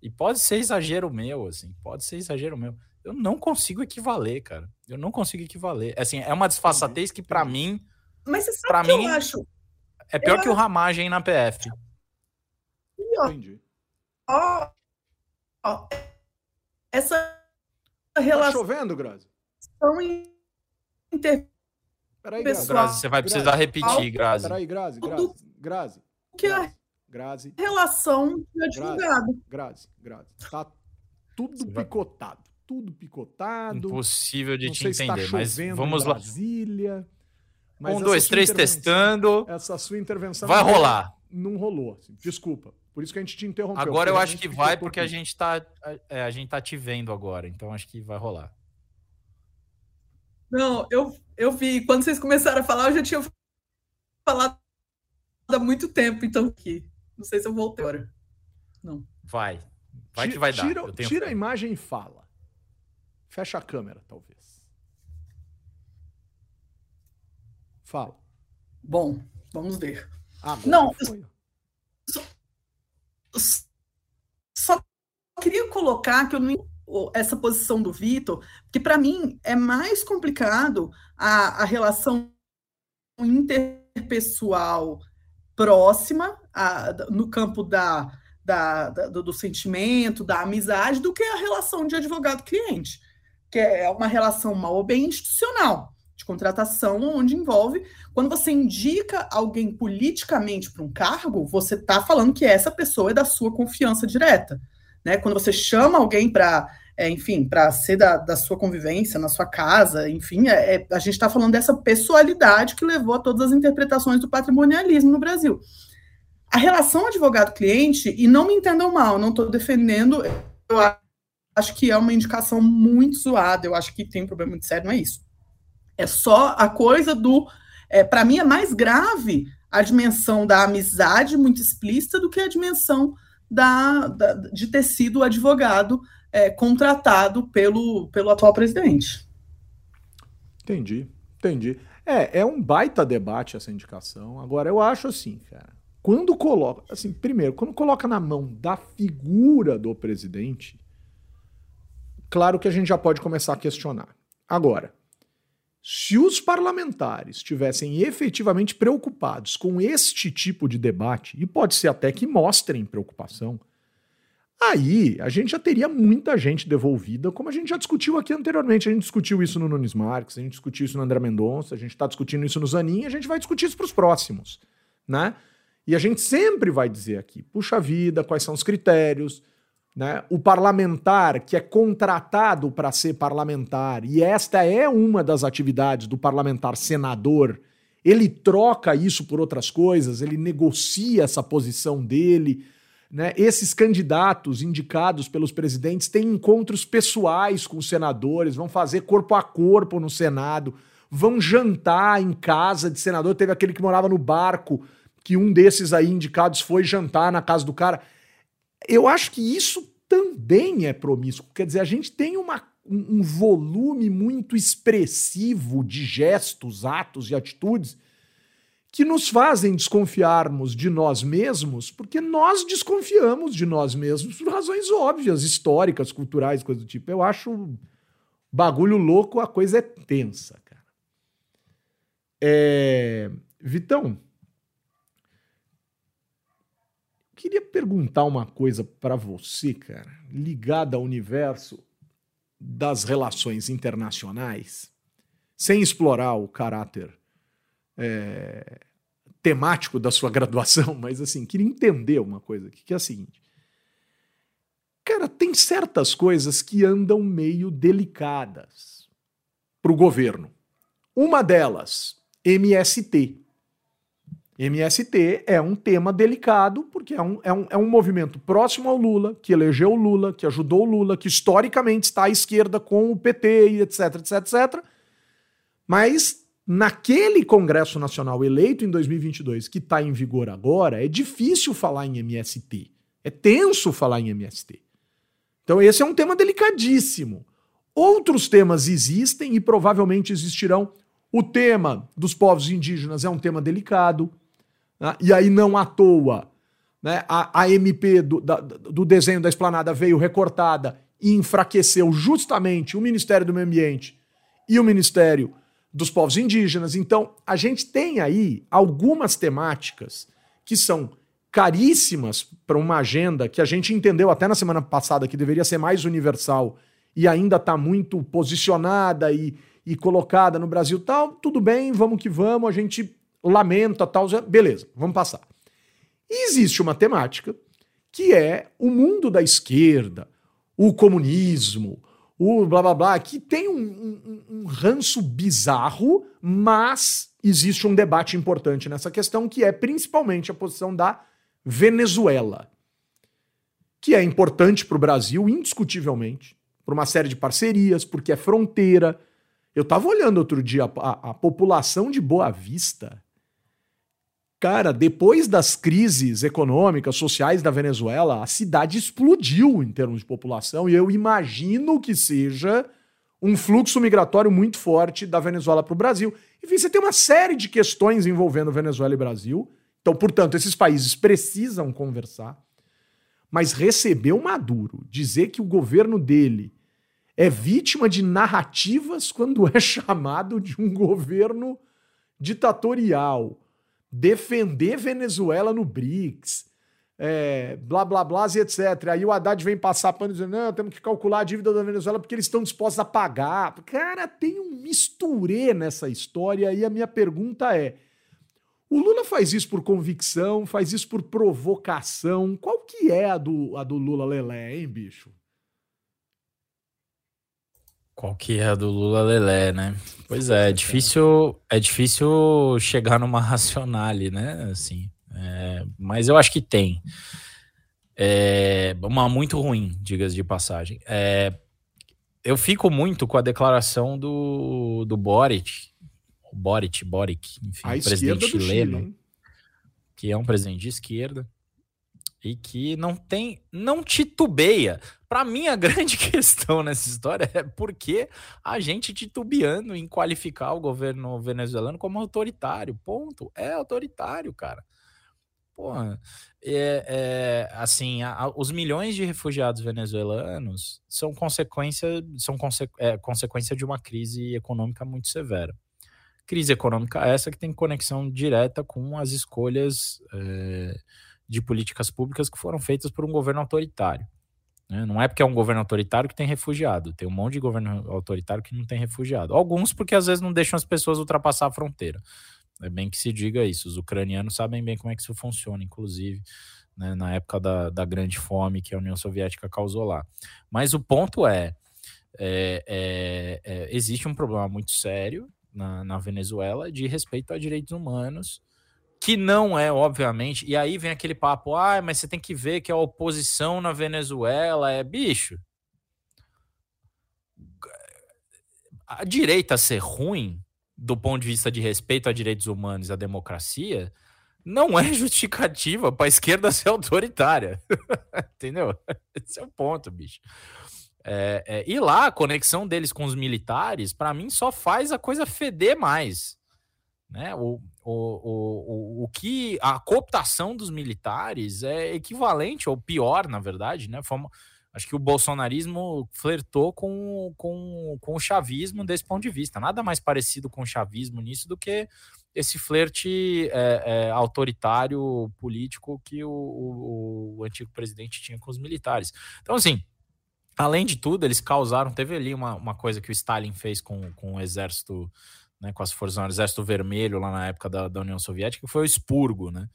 e pode ser exagero meu, assim, pode ser exagero meu. Eu não consigo equivaler, cara. Eu não consigo equivaler. Assim, é uma disfarçatez que para mim, mas você sabe pra mim, eu acho? É pior eu que o ramagem na PF. Entendi. Ó, ó, essa relação. Tá chovendo, Grazi? Inter Peraí, pessoal, Grazi, você vai precisar repetir, Grazi. Peraí, Grazi, Grazi, Grazi. que é Grazi, Grazi, relação de advogado. Grazi, Grazi. Tá tudo picotado. Tudo picotado. Impossível de Não te sei se tá entender, mas chovendo vamos em lá. Brasília. Mas Um, dois, três, testando. Essa sua intervenção Vai não- rolar. Não rolou. assim, Desculpa. Por isso que a gente te interrompeu. Agora eu acho que vai porque a gente tá, é, a gente tá te vendo agora, então acho que vai rolar. Não, eu, eu vi. Quando vocês começaram a falar, eu já tinha falado há muito tempo, então aqui. Não sei se eu voltei agora. Não. Vai. Vai que vai dar. Tira, eu tenho tira a imagem e fala. Fecha a câmera, talvez. Fala. Bom, vamos ver. Agora Não, foi. Só queria colocar que eu não essa posição do Vitor, que para mim é mais complicado a, a relação interpessoal próxima a- no campo da, da- da- do, do sentimento, da amizade, do que a relação de advogado-cliente, que é uma relação mal ou bem institucional, de contratação, onde envolve, quando você indica alguém politicamente para um cargo, você está falando que essa pessoa é da sua confiança direta. Né? Quando você chama alguém para, enfim, para ser da, da sua convivência, na sua casa, enfim, é- é- a gente está falando dessa pessoalidade que levou a todas as interpretações do patrimonialismo no Brasil. A relação advogado-cliente, e não me entendam mal, não estou defendendo, eu acho que é uma indicação muito zoada, eu acho que tem um problema muito sério, não é isso. É só a coisa do. para mim, é mais grave a dimensão da amizade muito explícita do que a dimensão da, da- de ter sido advogado é, contratado pelo, pelo atual presidente. Entendi, entendi. É, é um baita debate essa indicação. Agora, eu acho assim, cara. Quando coloca. Assim, primeiro, quando coloca na mão da figura do presidente, claro que a gente já pode começar a questionar. Agora, se os parlamentares estivessem efetivamente preocupados com este tipo de debate, e pode ser até que mostrem preocupação, aí a gente já teria muita gente devolvida, como a gente já discutiu aqui anteriormente. A gente discutiu isso no Nunes Marques, a gente discutiu isso no André Mendonça, a gente está discutindo isso no Zanin, a gente vai discutir isso para os próximos, né? E a gente sempre vai dizer aqui, puxa vida, quais são os critérios, né? O parlamentar que é contratado para ser parlamentar, e esta é uma das atividades do parlamentar senador, ele troca isso por outras coisas, ele negocia essa posição dele. Né? Esses candidatos indicados pelos presidentes têm encontros pessoais com os senadores, vão fazer corpo a corpo no Senado, vão jantar em casa de senador. Teve aquele que morava no barco, que um desses aí indicados foi jantar na casa do cara eu acho que isso também é promíscuo. Quer dizer, a gente tem uma, um, um volume muito expressivo de gestos, atos e atitudes que nos fazem desconfiarmos de nós mesmos, porque nós desconfiamos de nós mesmos por razões óbvias, históricas, culturais, coisa do tipo. Eu acho bagulho louco, a coisa é tensa, cara. É... Vitão, queria perguntar uma coisa para você, cara, ligada ao universo das relações internacionais, sem explorar o caráter é, temático da sua [laughs] graduação, mas assim, queria entender uma coisa aqui, que é a seguinte. Cara, tem certas coisas que andam meio delicadas para o governo. Uma delas, MST. MST é um tema delicado, porque é um, é, um, é um movimento próximo ao Lula, que elegeu o Lula, que ajudou o Lula, que historicamente está à esquerda com o PT e etc, etc, etc. Mas naquele Congresso Nacional eleito em 2022, que está em vigor agora, é difícil falar em MST. É tenso falar em MST. Então esse é um tema delicadíssimo. Outros temas existem e provavelmente existirão. O tema dos povos indígenas é um tema delicado. Né? E aí, não à toa, né? a, a MP do, da, do desenho da esplanada veio recortada e enfraqueceu justamente o Ministério do Meio Ambiente e o Ministério dos Povos Indígenas. Então, a gente tem aí algumas temáticas que são caríssimas para uma agenda que a gente entendeu até na semana passada que deveria ser mais universal e ainda está muito posicionada e, e colocada no Brasil tal, tudo bem, vamos que vamos, a gente lamenta tal, beleza, vamos passar. Existe uma temática que é o mundo da esquerda, o comunismo, o blá blá blá, que tem um, um, um ranço bizarro, mas existe um debate importante nessa questão, que é principalmente a posição da Venezuela, que é importante para o Brasil, indiscutivelmente, por uma série de parcerias, porque é fronteira. Eu estava olhando outro dia a, a população de Boa Vista. Cara, depois das crises econômicas, sociais da Venezuela, a cidade explodiu em termos de população e eu imagino que seja um fluxo migratório muito forte da Venezuela para o Brasil. Enfim, você tem uma série de questões envolvendo Venezuela e Brasil. Então, portanto, esses países precisam conversar. Mas receber o Maduro, dizer que o governo dele é vítima de narrativas quando é [laughs] chamado de um governo ditatorial, defender Venezuela no BRICS, é, blá blá blá e etc. Aí o Haddad vem passar pano dizendo: não, temos que calcular a dívida da Venezuela porque eles estão dispostos a pagar. Cara, tem um misturê nessa história e a minha pergunta é: o Lula faz isso por convicção, faz isso por provocação. Qual que é a do, a do Lula Lelé, hein, bicho? Qual que é a do Lula Lelé, né? Pois é, é difícil, é difícil chegar numa [laughs] racionale, né? Assim, é, mas eu acho que tem. É, uma muito ruim, digas de passagem. É, eu fico muito com a declaração do, do Boric, Boric, Boric, enfim, a presidente chileno, Chile, que é um presidente de esquerda e que não tem, não titubeia. Para mim, a [laughs] grande questão nessa história é por que a gente titubeando em qualificar o governo venezuelano como autoritário. Ponto. É autoritário, cara. Porra, é, é, assim, a, a, os milhões de refugiados venezuelanos são consequência, são conse, é, consequência de uma crise econômica muito severa. Crise econômica essa que tem conexão direta com as escolhas é, de políticas públicas que foram feitas por um governo autoritário. Né? Não é porque é um governo autoritário que tem refugiado. Tem um monte de governo autoritário que não tem refugiado. Alguns porque às vezes não deixam as pessoas ultrapassar a fronteira. É bem que se diga isso. Os ucranianos sabem bem como é que isso funciona, inclusive. Né, na época da, da grande fome que a União Soviética causou lá. Mas o ponto é, é, é, é existe um problema muito sério na, na Venezuela de respeito a direitos humanos, que não é, obviamente, e aí vem aquele papo, ah, mas você tem que ver que a oposição na Venezuela é bicho. A direita ser ruim, do ponto de vista de respeito a direitos humanos e a democracia, não é [laughs] justificativa para a esquerda ser autoritária. [laughs] Entendeu? Esse é o ponto, bicho. É, é, e lá, a conexão deles com os militares, para mim, só faz a coisa feder mais. Né? O, o, o, o, que a cooptação dos militares é equivalente, ou pior, na verdade, né? Foi acho que o bolsonarismo flertou com, com, com o chavismo desse ponto de vista. Nada mais parecido com o chavismo nisso do que esse flerte é, é, autoritário político que o, o, o antigo presidente tinha com os militares. Então, assim, Além de tudo, eles causaram. Teve ali uma, uma coisa que o Stalin fez com, com o exército, né, com as forças, o exército vermelho lá na época da, da União Soviética, que foi o expurgo, né?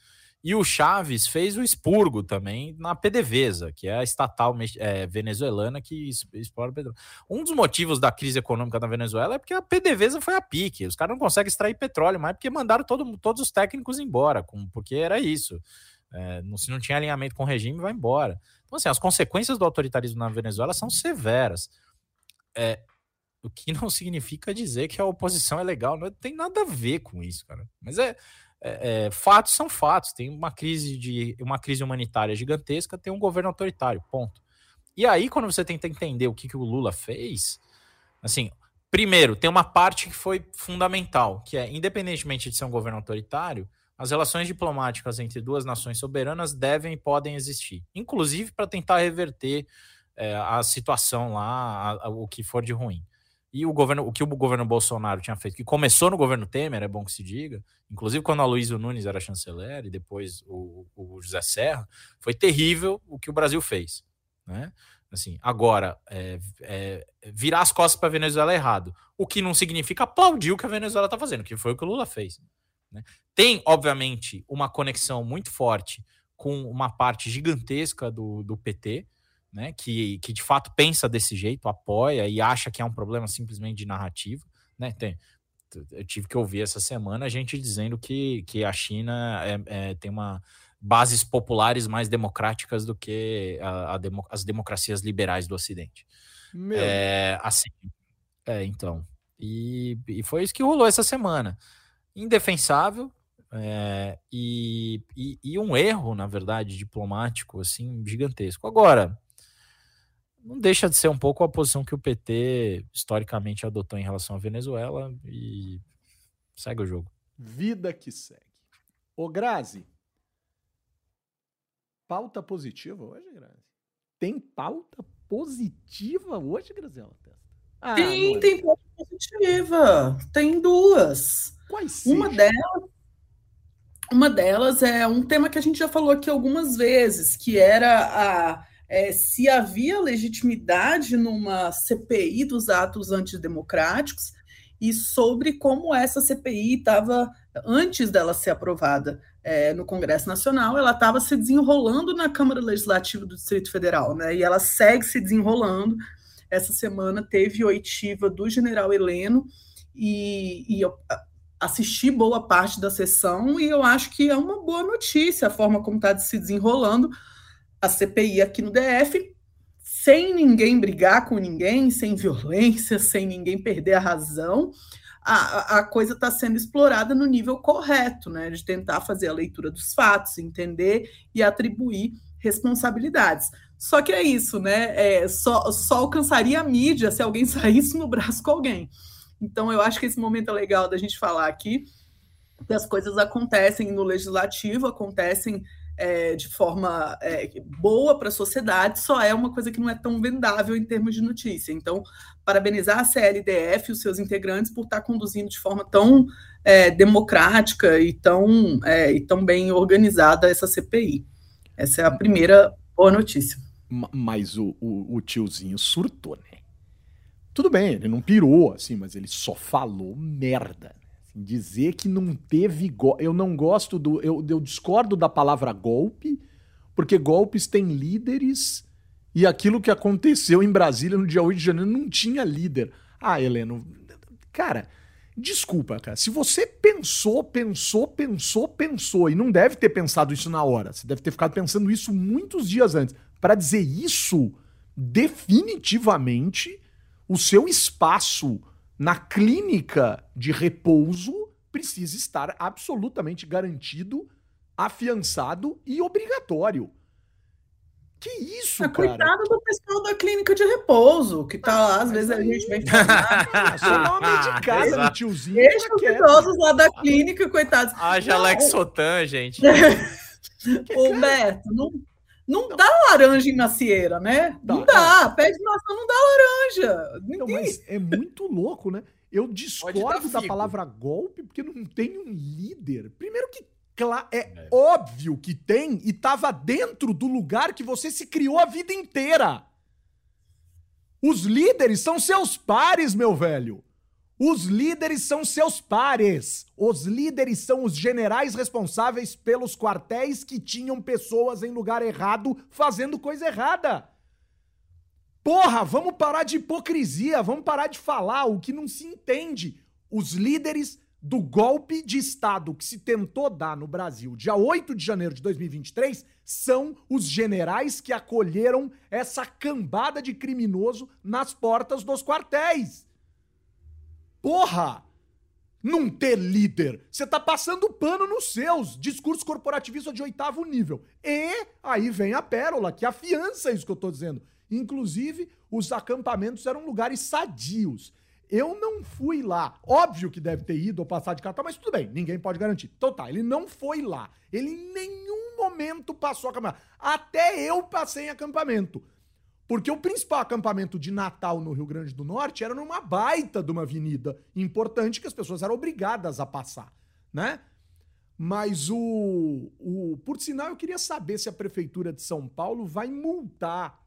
E o Chaves fez o expurgo também na PDVSA, que é a estatal é, venezuelana que explora petróleo. Um dos motivos da crise econômica da Venezuela é porque a PDVSA foi a pique. Os caras não conseguem extrair petróleo mais porque mandaram todo, todos os técnicos embora, com, porque era isso. É, não, se não tinha alinhamento com o regime, vai embora. Então, assim, as consequências do autoritarismo na Venezuela são severas. É, o que não significa dizer que a oposição é legal, não tem nada a ver com isso, cara. Mas é, é, é, fatos são fatos. Tem uma crise de uma crise humanitária gigantesca, tem um governo autoritário, ponto. E aí, quando você tenta entender o que, que o Lula fez, assim, primeiro, tem uma parte que foi fundamental, que é, independentemente de ser um governo autoritário, as relações diplomáticas entre duas nações soberanas devem e podem existir, inclusive para tentar reverter é, a situação lá, a, a, o que for de ruim. E o governo, o que o governo Bolsonaro tinha feito, que começou no governo Temer, é bom que se diga, inclusive quando a Luísa Nunes era chanceler e depois o, o José Serra, foi terrível o que o Brasil fez. Né? Assim, agora, é, é, virar as costas para a Venezuela é errado. O que não significa aplaudir o que a Venezuela está fazendo, que foi o que o Lula fez. Né? Tem, obviamente, uma conexão muito forte com uma parte gigantesca do, do PT, né, que, que de fato pensa desse jeito, apoia e acha que é um problema simplesmente de narrativa. Né? Tem, eu tive que ouvir essa semana a gente dizendo que, que a China é, é, tem uma bases populares mais democráticas do que a, a demo, as democracias liberais do Ocidente. Meu. É, assim, é, então. E, e foi isso que rolou essa semana. Indefensável, é, e, e, e, um erro, na verdade, diplomático, assim, gigantesco. Agora, não deixa de ser um pouco a posição que o PT historicamente adotou em relação à Venezuela e segue o jogo. Vida que segue. Ô Grazi, pauta positiva hoje, Grazi? Tem pauta positiva hoje, Graziela Ah, tem, é. tem pauta positiva. Tem duas. Quais Uma delas uma delas é um tema que a gente já falou aqui algumas vezes, que era a é, se havia legitimidade numa CPI dos atos antidemocráticos e sobre como essa CPI estava, antes dela ser aprovada é, no Congresso Nacional, ela estava se desenrolando na Câmara Legislativa do Distrito Federal, né? E ela segue se desenrolando. Essa semana teve oitiva do general Heleno, e, e eu assisti boa parte da sessão, e eu acho que é uma boa notícia a forma como está se desenrolando a CPI aqui no DF, sem ninguém brigar com ninguém, sem violência, [laughs] sem ninguém perder a razão, a, a coisa está sendo explorada no nível correto, né? De tentar fazer a leitura dos fatos, entender e atribuir responsabilidades. Só que é isso, né? É, só, só alcançaria a mídia se alguém [laughs] saísse no braço com alguém. Então, eu acho que esse momento é legal da gente falar aqui que as coisas acontecem no legislativo, acontecem é, de forma é, boa para a sociedade, só é uma coisa que não é tão vendável em termos de notícia. Então, parabenizar a CLDF e os seus integrantes por estar conduzindo de forma tão é, democrática e tão, é, e tão bem organizada essa CPI. Essa é a primeira boa notícia. Mas o, o, o tiozinho surtou, né? Tudo bem, ele não pirou, assim, mas ele só falou merda. Assim, dizer que não teve. Go... Eu não gosto do. Eu, eu discordo da palavra golpe, porque golpes têm líderes e aquilo que aconteceu em Brasília no dia 8 de janeiro não tinha líder. Ah, Heleno, cara, desculpa, cara. Se você pensou, pensou, pensou, pensou, e não deve ter pensado isso na hora, você deve ter ficado pensando isso muitos dias antes. Para dizer isso, definitivamente, o seu espaço na clínica de repouso precisa estar absolutamente garantido, afiançado e obrigatório. Que isso, ah, cara? Coitado do pessoal da clínica de repouso, que tá lá, às vezes a gente vem falar. Só dá uma medicada no tiozinho. Deixa os idosos lá da clínica, coitados. Haja Lexotan, [laughs] gente. Ô, Beto, não, não, não, dá laranja em macieira, né? Dá, não dá. É. Pé de maçã não dá laranja. Não, mas é muito louco, né? Eu discordo da palavra golpe porque não tem um líder. Primeiro que é, é, óbvio que tem e tava dentro do lugar que você se criou a vida inteira. Os líderes são seus pares, meu velho. Os líderes são seus pares. Os líderes são os generais responsáveis pelos quartéis que tinham pessoas em lugar errado fazendo coisa errada. Porra, vamos parar de hipocrisia, vamos parar de falar o que não se entende. Os líderes do golpe de Estado que se tentou dar no Brasil, dia 8 de janeiro de 2023, são os generais que acolheram essa cambada de criminoso nas portas dos quartéis. Porra! Não ter líder. Você tá passando pano nos seus. Discurso corporativista de oitavo nível. E aí vem a pérola, que afiança isso que eu tô dizendo. Inclusive, os acampamentos eram lugares sadios. Eu não fui lá. Óbvio que deve ter ido ou passar de cartão, mas tudo bem, ninguém pode garantir. Então tá, ele não foi lá. Ele em nenhum momento passou acampamento. Até eu passei em acampamento. Porque o principal acampamento de Natal no Rio Grande do Norte era numa baita de uma avenida importante que as pessoas eram obrigadas a passar, né? Mas o, o por sinal eu queria saber se a prefeitura de São Paulo vai multar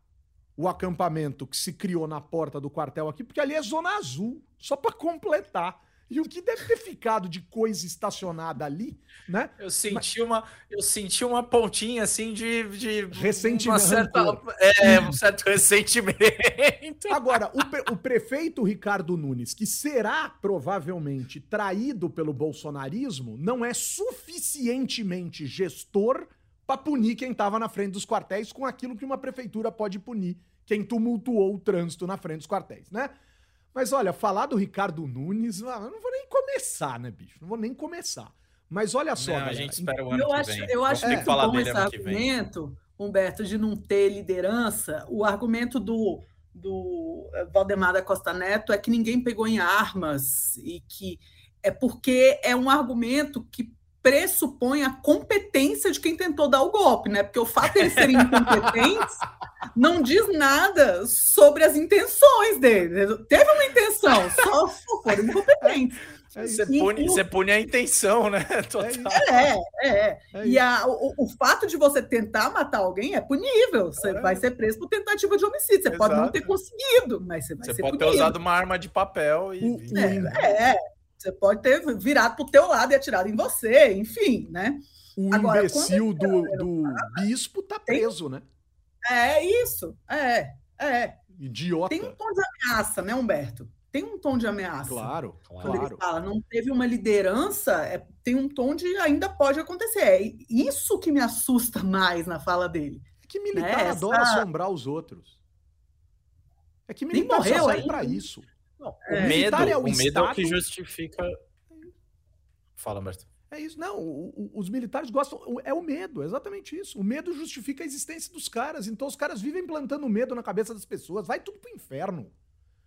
o acampamento que se criou na porta do quartel aqui, porque ali é zona azul, só para completar. E o que deve ter ficado de coisa estacionada ali, né? Eu senti uma, eu senti uma pontinha assim de, de Ressentimento. certa, é, um certo ressentimento. Agora, o, pre- o prefeito Ricardo Nunes, que será provavelmente traído pelo bolsonarismo, não é suficientemente gestor para punir quem estava na frente dos quartéis com aquilo que uma prefeitura pode punir quem tumultuou o trânsito na frente dos quartéis, né? Mas olha, falar do Ricardo Nunes, ah, eu não vou nem começar, né, bicho? Não vou nem começar. Mas olha só, Não, a gente espera o ano Eu que acho, vem. eu acho ter muito falar bom dele esse ano que vem. argumento, Humberto, de não ter liderança. O argumento do, do eh, Valdemar da Costa Neto é que ninguém pegou em armas e que é porque é um argumento que pressupõe a competência de quem tentou dar o golpe, né? Porque o fato de eles serem incompetentes [laughs] não diz nada sobre as intenções deles. Teve uma intenção, só [laughs] foram incompetentes. Você E pune, o- você pune a intenção, né? [laughs] Total. É, é. É e a- o, o fato de você tentar matar alguém é punível. Você vai ser preso por tentativa de homicídio. Você pode não Exato. ter conseguido, mas você vai Você ser pode ter punido. usado uma arma de papel e. É, é. Você pode ter virado pro teu lado e atirado em você, enfim, né? o Agora, imbecil do, do bispo tá preso, né? É isso. É, é. Idiota. Tem um tom de ameaça, né, Humberto? Tem um tom de ameaça. Claro, Quando claro. ele fala, não teve uma liderança, é- tem um tom de ainda pode acontecer. É isso que me assusta mais na fala dele. É que militar Né, adora essa- assombrar os outros. É que Nem militar morreu só serve pra isso. Não, o É. medo, é o o medo é o que justifica. Fala, Humberto. É isso. Não, o- o- os militares gostam. É o medo, é exatamente isso. O medo justifica a existência dos caras. Então os caras vivem plantando medo na cabeça das pessoas. Vai tudo pro inferno.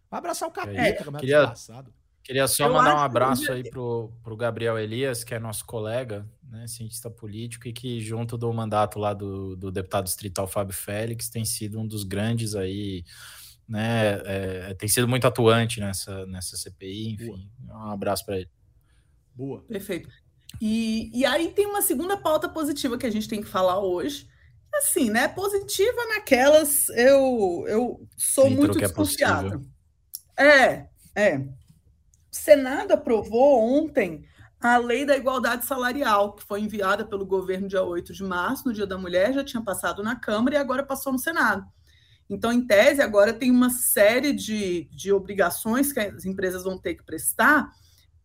Vai abraçar o capeta, É, é queria- desgraçado. Queria só Eu mandar um que abraço hoje- aí pro, pro Gabriel Elias, que é nosso colega, né, cientista político, e que, junto do mandato lá do, do deputado distrital Fábio Félix, tem sido um dos grandes aí, né? é, tem sido muito atuante nessa, nessa CPI, enfim. Um abraço para ele. Boa. Perfeito. E, e aí tem uma segunda pauta positiva que a gente tem que falar hoje. Assim, né? Positiva naquelas. Eu, eu sou muito é desconfiada. É, é. O Senado aprovou ontem a lei da igualdade salarial, que foi enviada pelo governo dia 8 de março, no Dia da Mulher, já tinha passado na Câmara e agora passou no Senado. Então, em tese, agora tem uma série de, de obrigações que as empresas vão ter que prestar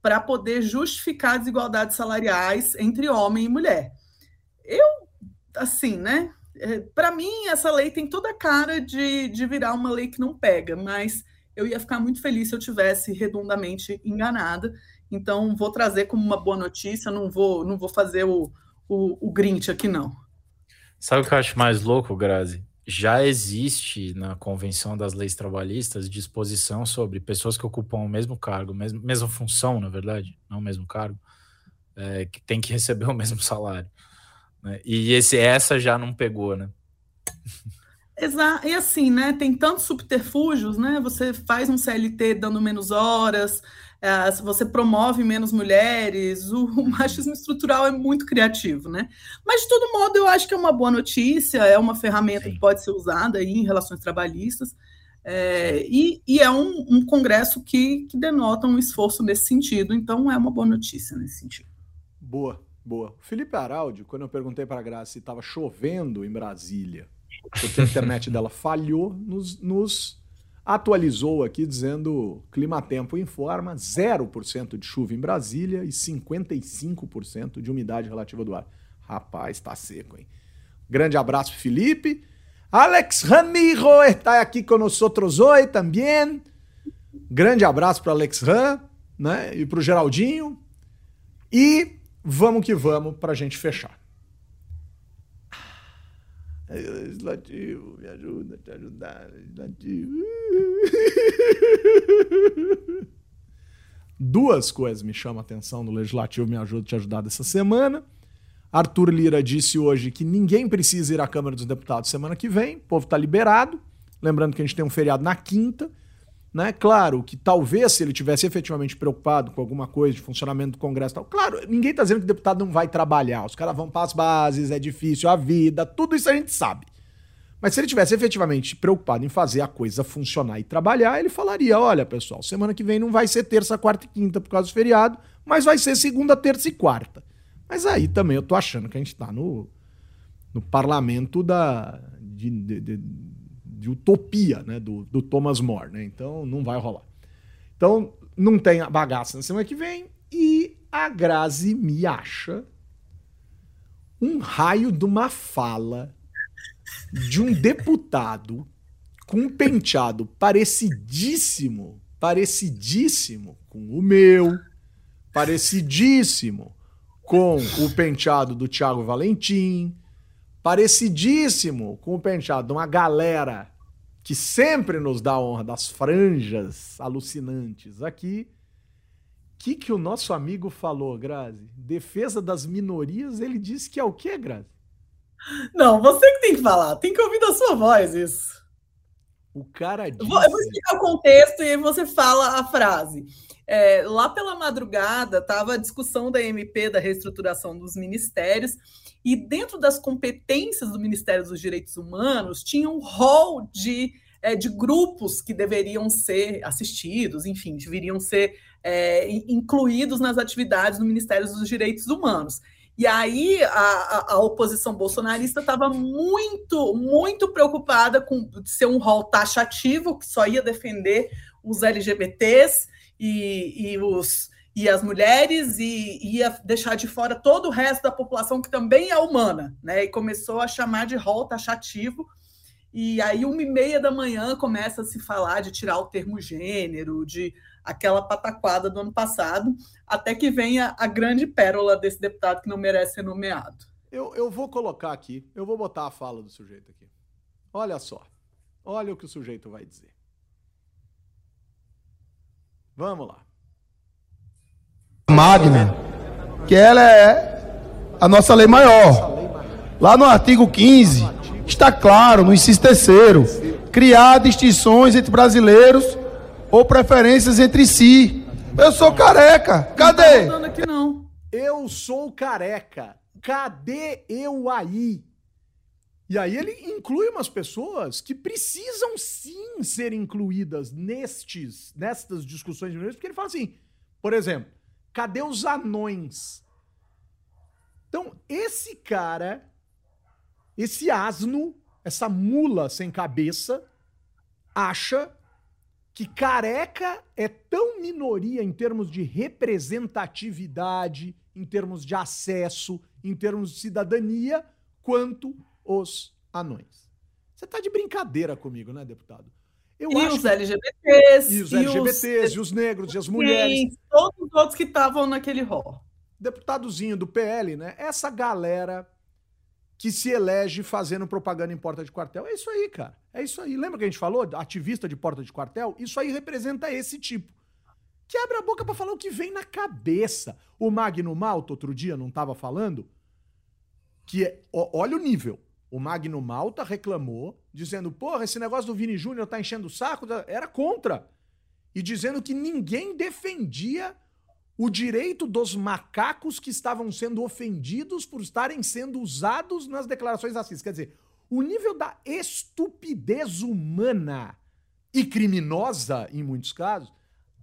para poder justificar desigualdades salariais entre homem e mulher. Eu, assim, né? Para mim, essa lei tem toda a cara de, de virar uma lei que não pega, mas eu ia ficar muito feliz se eu tivesse redondamente enganada. Então, vou trazer como uma boa notícia, não vou, não vou fazer o, o, o aqui, não. Sabe o que eu acho mais louco, Grazi? Já existe na Convenção das Leis Trabalhistas disposição sobre pessoas que ocupam o mesmo cargo, mesmo, mesma função, na verdade, não o mesmo cargo, é, que tem que receber o mesmo salário. né? E esse, essa já não pegou, né? Exato. E assim, né? Tem tantos subterfúgios, né? Você faz um CLT dando menos horas, eh, você promove menos mulheres, o, o machismo estrutural é muito criativo, né? Mas, de todo modo, eu acho que é uma boa notícia, é uma ferramenta Sim. que pode ser usada aí em relações trabalhistas, eh, e, e é um, um congresso que, que denota um esforço nesse sentido, então é uma boa notícia nesse sentido. Boa, boa. O Felipe Araldi, quando eu perguntei pra Graça se estava chovendo em Brasília, porque a internet [laughs] dela falhou, nos, nos atualizou aqui dizendo Climatempo informa 0% de chuva em Brasília e 55% de umidade relativa do ar. Rapaz, tá seco, hein? Grande abraço, Felipe. Alex Ramiro está aqui nós hoje também. Grande abraço para Alex Ram, né? E para o Geraldinho. E vamos que vamos para a gente fechar. Legislativo, me ajuda a te ajudar. Legislativo. Duas coisas me chamam a atenção no Legislativo Me Ajuda a Te Ajudar dessa semana. Arthur Lira disse hoje que ninguém precisa ir à Câmara dos Deputados semana que vem, o povo está liberado. Lembrando que a gente tem um feriado na quinta. Né? Claro que talvez se ele tivesse efetivamente preocupado com alguma coisa de funcionamento do Congresso tal. Claro, ninguém está dizendo que o deputado não vai trabalhar. Os caras vão para as bases, é difícil a vida, tudo isso a gente sabe. Mas se ele tivesse efetivamente preocupado em fazer a coisa funcionar e trabalhar, ele falaria: olha, pessoal, semana que vem não vai ser terça, quarta e quinta por causa do feriado, mas vai ser segunda, terça e quarta. Mas aí também eu tô achando que a gente tá no, no parlamento da, de, de, de, de utopia, né? Do, do Thomas More, né? Então não vai rolar. Então não tem bagaça na semana que vem e a Grazi me acha um raio de uma fala de um deputado com um penteado parecidíssimo, parecidíssimo com o meu, parecidíssimo com o penteado do Thiago Valentim, parecidíssimo com o penteado de uma galera que sempre nos dá honra das franjas alucinantes aqui. O que, que o nosso amigo falou, Grazi? Defesa das minorias, ele disse que é o quê, Grazi? Não, você que tem que falar, tem que ouvir da sua voz isso. O cara disse... Eu vou, eu vou explicar o contexto e aí você fala a frase. É, lá pela madrugada estava a discussão da MP da reestruturação dos ministérios, e dentro das competências do Ministério dos Direitos Humanos tinha um rol de, é, de grupos que deveriam ser assistidos, enfim, deveriam ser é, incluídos nas atividades do Ministério dos Direitos Humanos. E aí a, a, oposição bolsonarista estava muito, muito preocupada com ser um rol taxativo que só ia defender os LGBTs e, e, os, e as mulheres e ia deixar de fora todo o resto da população que também é humana, né? E começou a chamar de rol taxativo. E aí, uma e meia da manhã, começa a se falar de tirar o termo gênero, de aquela pataquada do ano passado, até que venha a grande pérola desse deputado que não merece ser nomeado. Eu, eu vou colocar aqui, eu vou botar a fala do sujeito aqui. Olha só. Olha o que o sujeito vai dizer. Vamos lá. Magna, que ela é a nossa lei maior. Lá no artigo 15, está claro, no inciso terceiro, criar distinções entre brasileiros ou preferências entre si. Eu sou careca. Cadê? Não tá aqui não. Eu sou careca. Cadê eu aí? E aí ele inclui umas pessoas que precisam sim ser incluídas nestes, nestas discussões, porque ele fala assim, por exemplo, cadê os anões? Então, esse cara, esse asno, essa mula sem cabeça, acha que careca é tão minoria em termos de representatividade, em termos de acesso, em termos de cidadania, quanto os anões. Você tá de brincadeira comigo, né, deputado? Eu e os LGBTs. E os LGBTs, os... e os negros, e as mulheres. Sim, todos os outros que estavam naquele rol. Deputadozinho do PL, né? Essa galera que se elege fazendo propaganda em porta de quartel. É isso aí, cara. É isso aí. Lembra que a gente falou? Ativista de porta de quartel? Isso aí representa esse tipo. Que abre a boca para falar o que vem na cabeça. O Magno Malta, outro dia, não tava falando? Que é, ó, olha o nível. O Magno Malta reclamou, dizendo: porra, esse negócio do Vini Júnior tá enchendo o saco. Era contra. E dizendo que ninguém defendia o direito dos macacos que estavam sendo ofendidos por estarem sendo usados nas declarações racistas. Quer dizer, o nível da estupidez humana e criminosa, em muitos casos,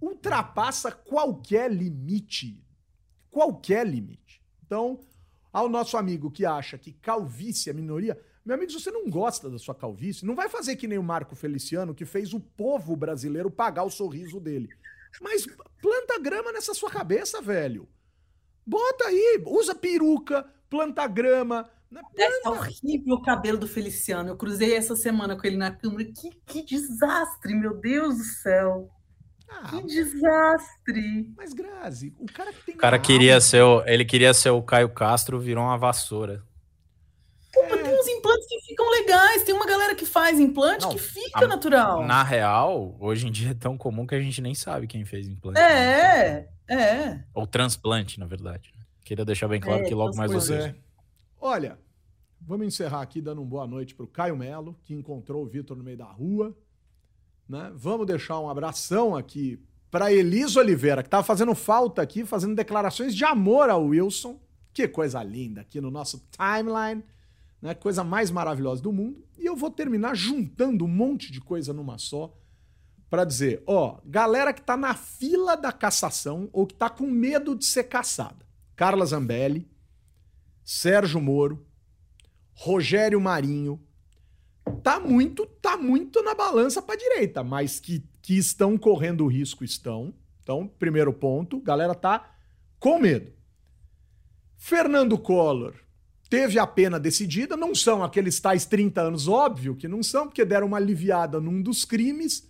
ultrapassa qualquer limite. Qualquer limite. Então, ao nosso amigo que acha que calvície é minoria, meu amigo, se você não gosta da sua calvície, não vai fazer que nem o Marco Feliciano, que fez o povo brasileiro pagar o sorriso dele. Mas planta grama nessa sua cabeça, velho. Bota aí, usa peruca, planta grama. Né? Planta. É horrível o cabelo do Feliciano. Eu cruzei essa semana com ele na câmera. Que, que desastre, meu Deus do céu. Ah, que desastre. Mas, Grazi, o cara que tem. O cara queria ser o, ele queria ser o Caio Castro, virou uma vassoura. Pô, é. tem uns implantes que ficam legais. Tem uma galera que faz implante Não, que fica a, natural. Na real, hoje em dia é tão comum que a gente nem sabe quem fez implante. É, é. Ou transplante, na verdade. Queria deixar bem claro é, que logo mais você. É. Olha, vamos encerrar aqui dando uma boa noite pro Caio Melo, que encontrou o Vitor no meio da rua. Né? Vamos deixar um abração aqui para Elisa Oliveira, que estava fazendo falta aqui, fazendo declarações de amor ao Wilson. Que coisa linda aqui no nosso timeline né? Coisa mais maravilhosa do mundo. E eu vou terminar juntando um monte de coisa numa só para dizer, ó, galera que tá na fila da cassação ou que tá com medo de ser caçada. Carla Zambelli, Sérgio Moro, Rogério Marinho, tá muito, tá muito na balança para direita, mas que, que estão correndo risco estão. Então, primeiro ponto, galera tá com medo. Fernando Collor teve a pena decidida, não são aqueles tais 30 anos, óbvio que não são, porque deram uma aliviada num dos crimes,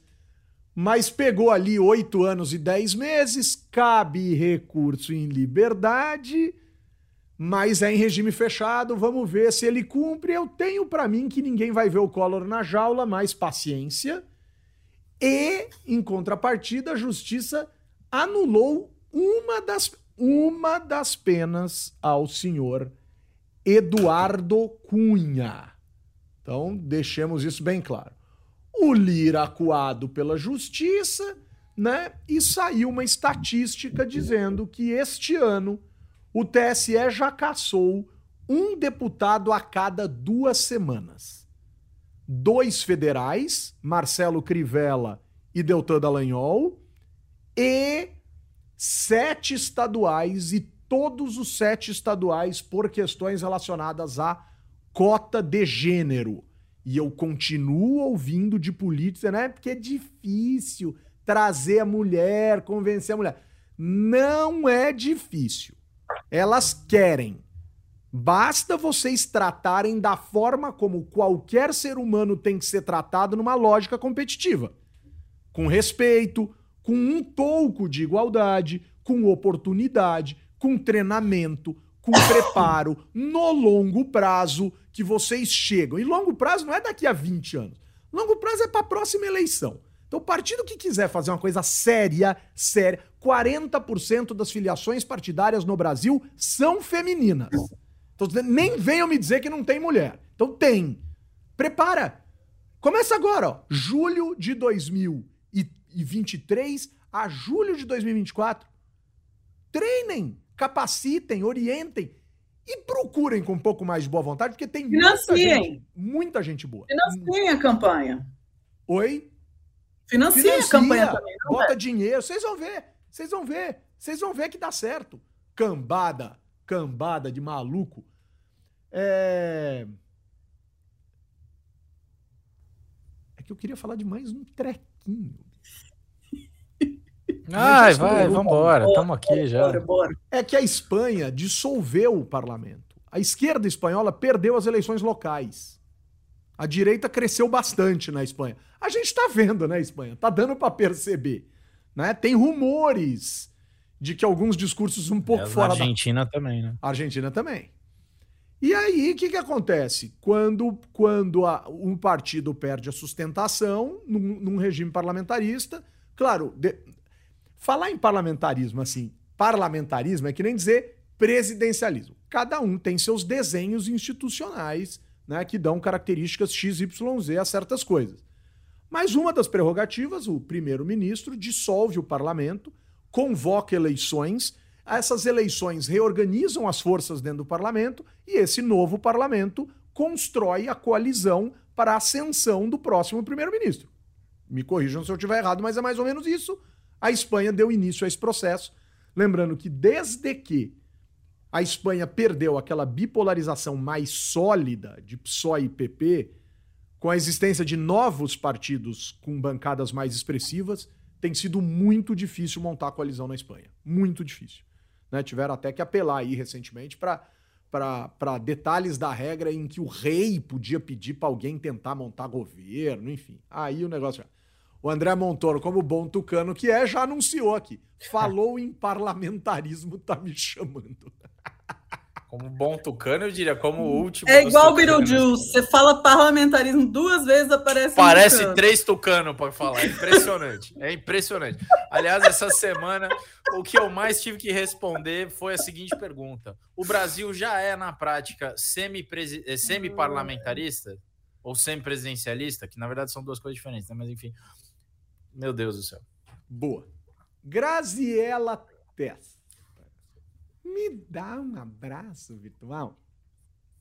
mas pegou ali 8 anos e 10 meses, cabe recurso em liberdade, mas é em regime fechado, vamos ver se ele cumpre. Eu tenho para mim que ninguém vai ver o Collor na jaula, mais paciência. E, em contrapartida, a justiça anulou uma das, uma das penas ao senhor Eduardo Cunha. Então, deixemos isso bem claro. O Lira acuado pela justiça, né? E saiu uma estatística dizendo que este ano o TSE já caçou um deputado a cada duas semanas. Dois federais, Marcelo Crivella e Deltan Dallagnol, e sete estaduais e todos os sete estaduais por questões relacionadas à cota de gênero. E eu continuo ouvindo de política, né? Porque é difícil trazer a mulher, convencer a mulher. Não é difícil. Elas querem. Basta vocês tratarem da forma como qualquer ser humano tem que ser tratado numa lógica competitiva. Com respeito, com um pouco de igualdade, com oportunidade, com treinamento, com [coughs] preparo, no longo prazo que vocês chegam. E longo prazo não é daqui a 20 anos. Longo prazo é para a próxima eleição. Então, o partido que quiser fazer uma coisa séria, séria, 40% das filiações partidárias no Brasil são femininas. Então, nem venham me dizer que não tem mulher. Então, tem. Prepara. Começa agora, ó. Julho de 2023 a julho de 2024. Treinem capacitem, orientem e procurem com um pouco mais de boa vontade, porque tem muita gente, muita gente boa. Financiem a campanha. Oi? Financia, Financia a campanha também. bota é? dinheiro, vocês vão ver, vocês vão ver, vocês vão ver que dá certo. Cambada, cambada de maluco. É... É que eu queria falar de mais um trequinho. [laughs] Ai, vai, vambora, estamos aqui já. Bora, bora. É que a Espanha dissolveu o parlamento. A esquerda espanhola perdeu as eleições locais. A direita cresceu bastante na Espanha. A gente está vendo, né, Espanha? Tá dando para perceber. Né? Tem rumores de que alguns discursos um pouco é, fora da... Argentina também, né? Argentina também. E aí, o que, que acontece? Quando, quando a, um partido perde a sustentação num, num regime parlamentarista, claro, de, Falar em parlamentarismo, assim, parlamentarismo é que nem dizer presidencialismo. Cada um tem seus desenhos institucionais, né, que dão características XYZ a certas coisas. Mas uma das prerrogativas, o primeiro-ministro dissolve o parlamento, convoca eleições, essas eleições reorganizam as forças dentro do parlamento e esse novo parlamento constrói a coalizão para a ascensão do próximo primeiro-ministro. Me corrijam se eu estiver errado, mas é mais ou menos isso. A Espanha deu início a esse processo, lembrando que desde que a Espanha perdeu aquela bipolarização mais sólida de PSOE e PP, com a existência de novos partidos com bancadas mais expressivas, tem sido muito difícil montar a coalizão na Espanha. Muito difícil. Né? Tiveram até que apelar aí recentemente para detalhes da regra em que o rei podia pedir para alguém tentar montar governo, enfim. Aí o negócio já. O André Montoro, como bom tucano que é, já anunciou aqui. Falou em parlamentarismo, tá me chamando. [laughs] Como bom tucano, eu diria, como o último. É igual o Beetlejuice. Você fala parlamentarismo duas vezes, aparece Parece um três tucano para falar. É impressionante. é impressionante. Aliás, essa semana, o que eu mais tive que responder foi a seguinte pergunta: O Brasil já é, na prática, eh, semi-parlamentarista? Semi ou semi-presidencialista? Que na verdade são duas coisas diferentes, né? Mas enfim. Meu Deus do céu. Boa. Graziela Tess. Me dá um abraço virtual.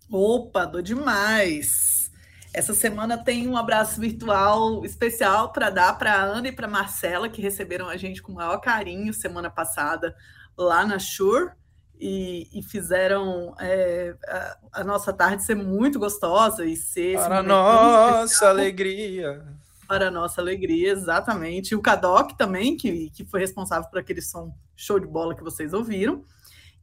Opa, dou demais. Essa semana tem um abraço virtual especial para dar para a Ana e para Marcela, que receberam a gente com o maior carinho semana passada lá na Shure e, e fizeram é, a, a, nossa tarde ser muito gostosa e ser. Para nossa alegria. Para nossa alegria, exatamente. E o Kadok também, que, que foi responsável por aquele som show de bola que vocês ouviram.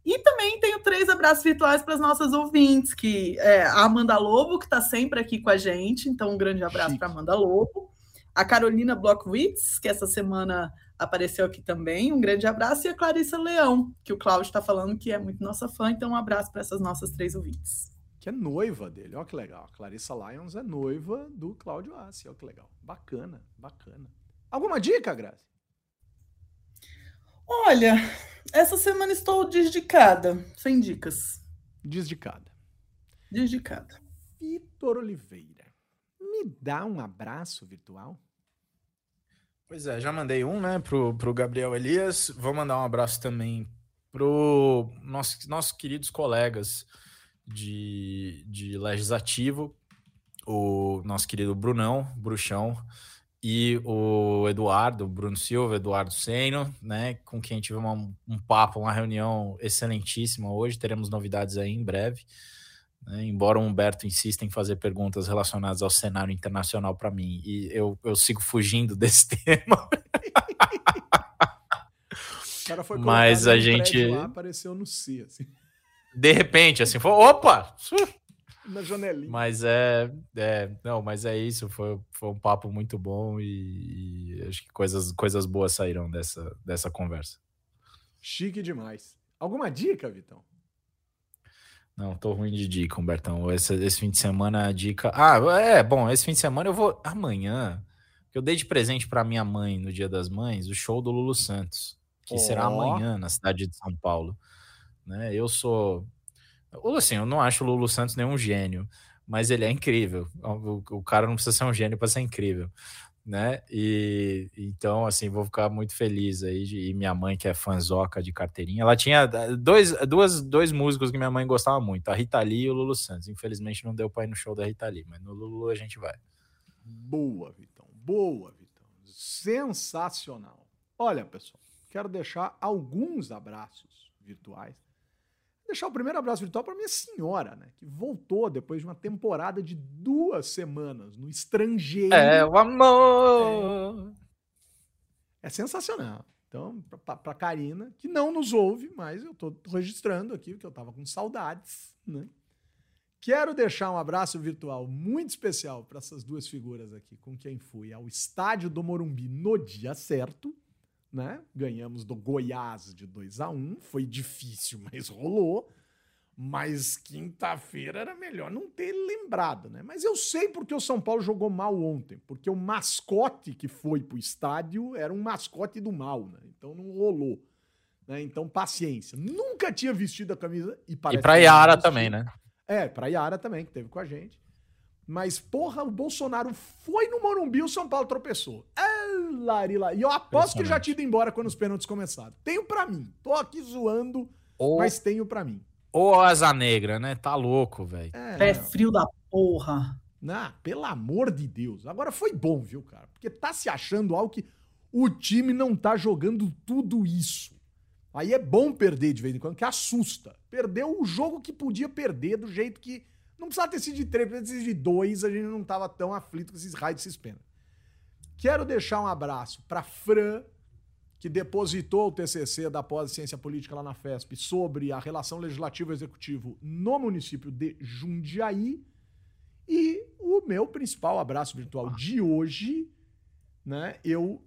E também tenho três abraços virtuais para as nossas ouvintes, que é a Amanda Lobo, que está sempre aqui com a gente, então um grande abraço para Amanda Lobo. A Carolina Blockwitz, que essa semana apareceu aqui também, um grande abraço. E a Clarissa Leão, que o Cláudio está falando que é muito nossa fã, então um abraço para essas nossas três ouvintes. Que é noiva dele, olha que legal. A Clarissa Lyons é noiva do Cláudio Assi, olha que legal. Bacana, bacana. Alguma dica, Grazi? Olha, essa semana estou desdicada, sem dicas. Desdicada. Desdicada. Vitor Oliveira, me dá um abraço virtual? Pois é, já mandei um, né, pro, pro Gabriel Elias. Vou mandar um abraço também pro nossos, nossos queridos colegas de, de legislativo, o nosso querido Brunão, Bruxão, e o Eduardo, Bruno Silva, Eduardo Seno, né, com quem tive uma, um papo, uma reunião excelentíssima hoje, teremos novidades aí em breve. Né, embora o Humberto insista em fazer perguntas relacionadas ao cenário internacional para mim, e eu, eu sigo fugindo [laughs] desse tema. Mas a gente lá, apareceu no C, assim. De repente, assim, foi, opa! Na janelinha. Mas é, é, não, mas é isso. Foi, foi um papo muito bom e, e, acho que coisas, coisas boas saíram dessa, dessa conversa. Chique demais. Alguma dica, Vitão? Não, tô ruim de dica, Humbertão. Esse, esse fim de semana a dica. Ah, é, bom, esse fim de semana eu vou. Amanhã, que eu dei de presente para minha mãe no Dia das Mães, o show do Lulu Santos, que oh. será amanhã na cidade de São Paulo. Né? Eu sou ou assim, eu não acho o Lulu Santos nenhum gênio, mas ele é incrível. O, o cara não precisa ser um gênio para ser incrível, né? E então, assim, vou ficar muito feliz aí. E minha mãe, que é fanzoca de carteirinha, ela tinha dois, duas, dois músicos que minha mãe gostava muito, a Rita Lee e o Lulu Santos. Infelizmente não deu para ir no show da Rita Lee, mas no Lulu a gente vai. Boa, Vitão. Boa, Vitão. Sensacional. Olha, pessoal, quero deixar alguns abraços virtuais deixar o primeiro abraço virtual para minha senhora, né? Que voltou depois de uma temporada de duas semanas no estrangeiro. É o amor! É, é sensacional. Então, para Karina, que não nos ouve, mas eu estou registrando aqui, porque eu estava com saudades, né? Quero deixar um abraço virtual muito especial para essas duas figuras aqui, com quem fui ao estádio do Morumbi no dia certo né? Ganhamos do Goiás de 2 a 1 Foi difícil, [laughs] mas rolou. Mas quinta-feira era melhor não ter lembrado, né? Mas eu sei porque o São Paulo jogou mal ontem. Porque o mascote que foi pro estádio era um mascote do mal, né? Então não rolou. Né? Então, paciência. Nunca tinha vestido a camisa e parece. E pra Yara também, né? É, pra Yara também, que teve com a gente. Mas, porra, o Bolsonaro foi no Morumbi o São Paulo tropeçou. É, larila. E eu aposto que já tinha ido embora quando os pênaltis começaram. Tenho para mim. Tô aqui zoando, ou, mas tenho para mim. Ou asa negra, né? Tá louco, velho. É, é frio da porra. Não, pelo amor de Deus. Agora foi bom, viu, cara? Porque tá se achando algo que o time não tá jogando tudo isso. Aí é bom perder de vez em quando, que assusta. Perdeu o jogo que podia perder do jeito que não precisava ter sido de três, precisava ter sido de dois, a gente não tava tão aflito com esses raios desses pênaltis. Quero deixar um abraço para Fran, que depositou o TCC da pós-ciência política lá na FESP sobre a relação legislativo-executivo no município de Jundiaí. E o meu principal abraço virtual de hoje, né, eu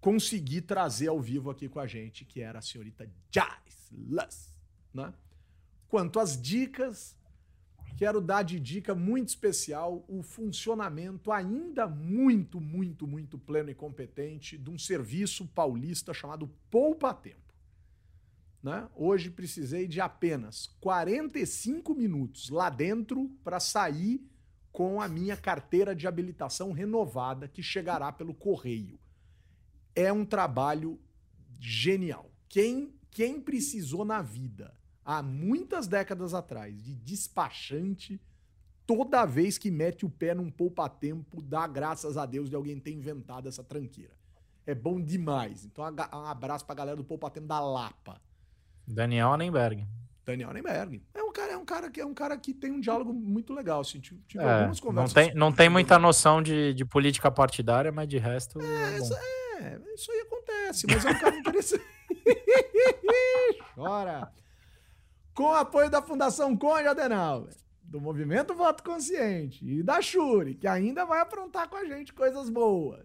consegui trazer ao vivo aqui com a gente, que era a senhorita Jais Luss, né? Quanto às dicas, quero dar de dica muito especial o funcionamento ainda muito, muito, muito pleno e competente de um serviço paulista chamado Poupa Tempo. Né? Hoje precisei de apenas 45 minutos lá dentro para sair com a minha carteira de habilitação renovada que chegará pelo correio. É um trabalho genial. Quem, quem precisou na vida há muitas décadas atrás, de despachante, toda vez que mete o pé num poupa-tempo, dá graças a Deus de alguém ter inventado essa tranqueira. É bom demais. Então, um abraço pra galera do poupa-tempo da Lapa. Daniel Annenberg. Daniel Nenberg. É um cara, é um cara que é um cara que tem um diálogo muito legal. Assim, tive tive É, algumas não conversas. tem, não tem muita noção de, de política partidária, mas de resto. É, isso, é, isso aí acontece, mas é um cara interessante. [laughs] Chora. Com apoio da Fundação Conde Adenauer, do Movimento Voto Consciente e da Shuri, que ainda vai aprontar com a gente coisas boas.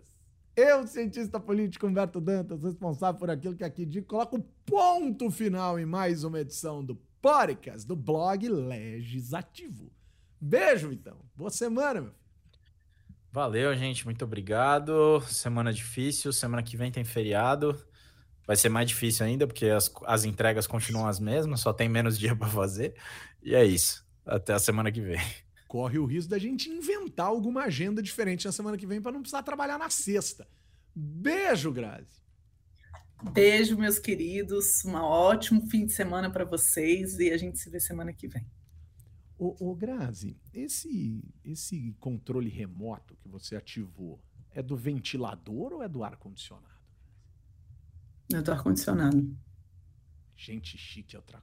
Eu, cientista político Humberto Dantas, responsável por aquilo que aqui digo, coloco ponto final em mais uma edição do podcast do blog Legislativo. Beijo, então. Boa semana, meu. Valeu, gente. Muito obrigado. Semana difícil. Semana que vem tem feriado. Vai ser mais difícil ainda, porque as, as entregas continuam as mesmas, só tem menos [laughs] dia para fazer. E é isso. Até a semana que vem. corre o risco da gente inventar alguma agenda diferente na semana que vem para não precisar trabalhar na sexta. Beijo, Grazi. Beijo, meus queridos. Um ótimo fim de semana para vocês e a gente se vê semana que vem. Ô, ô Grazi, esse, esse controle remoto que você ativou é do ventilador ou é do ar-condicionado? Eu tô ar-condicionado. Gente chique é outra.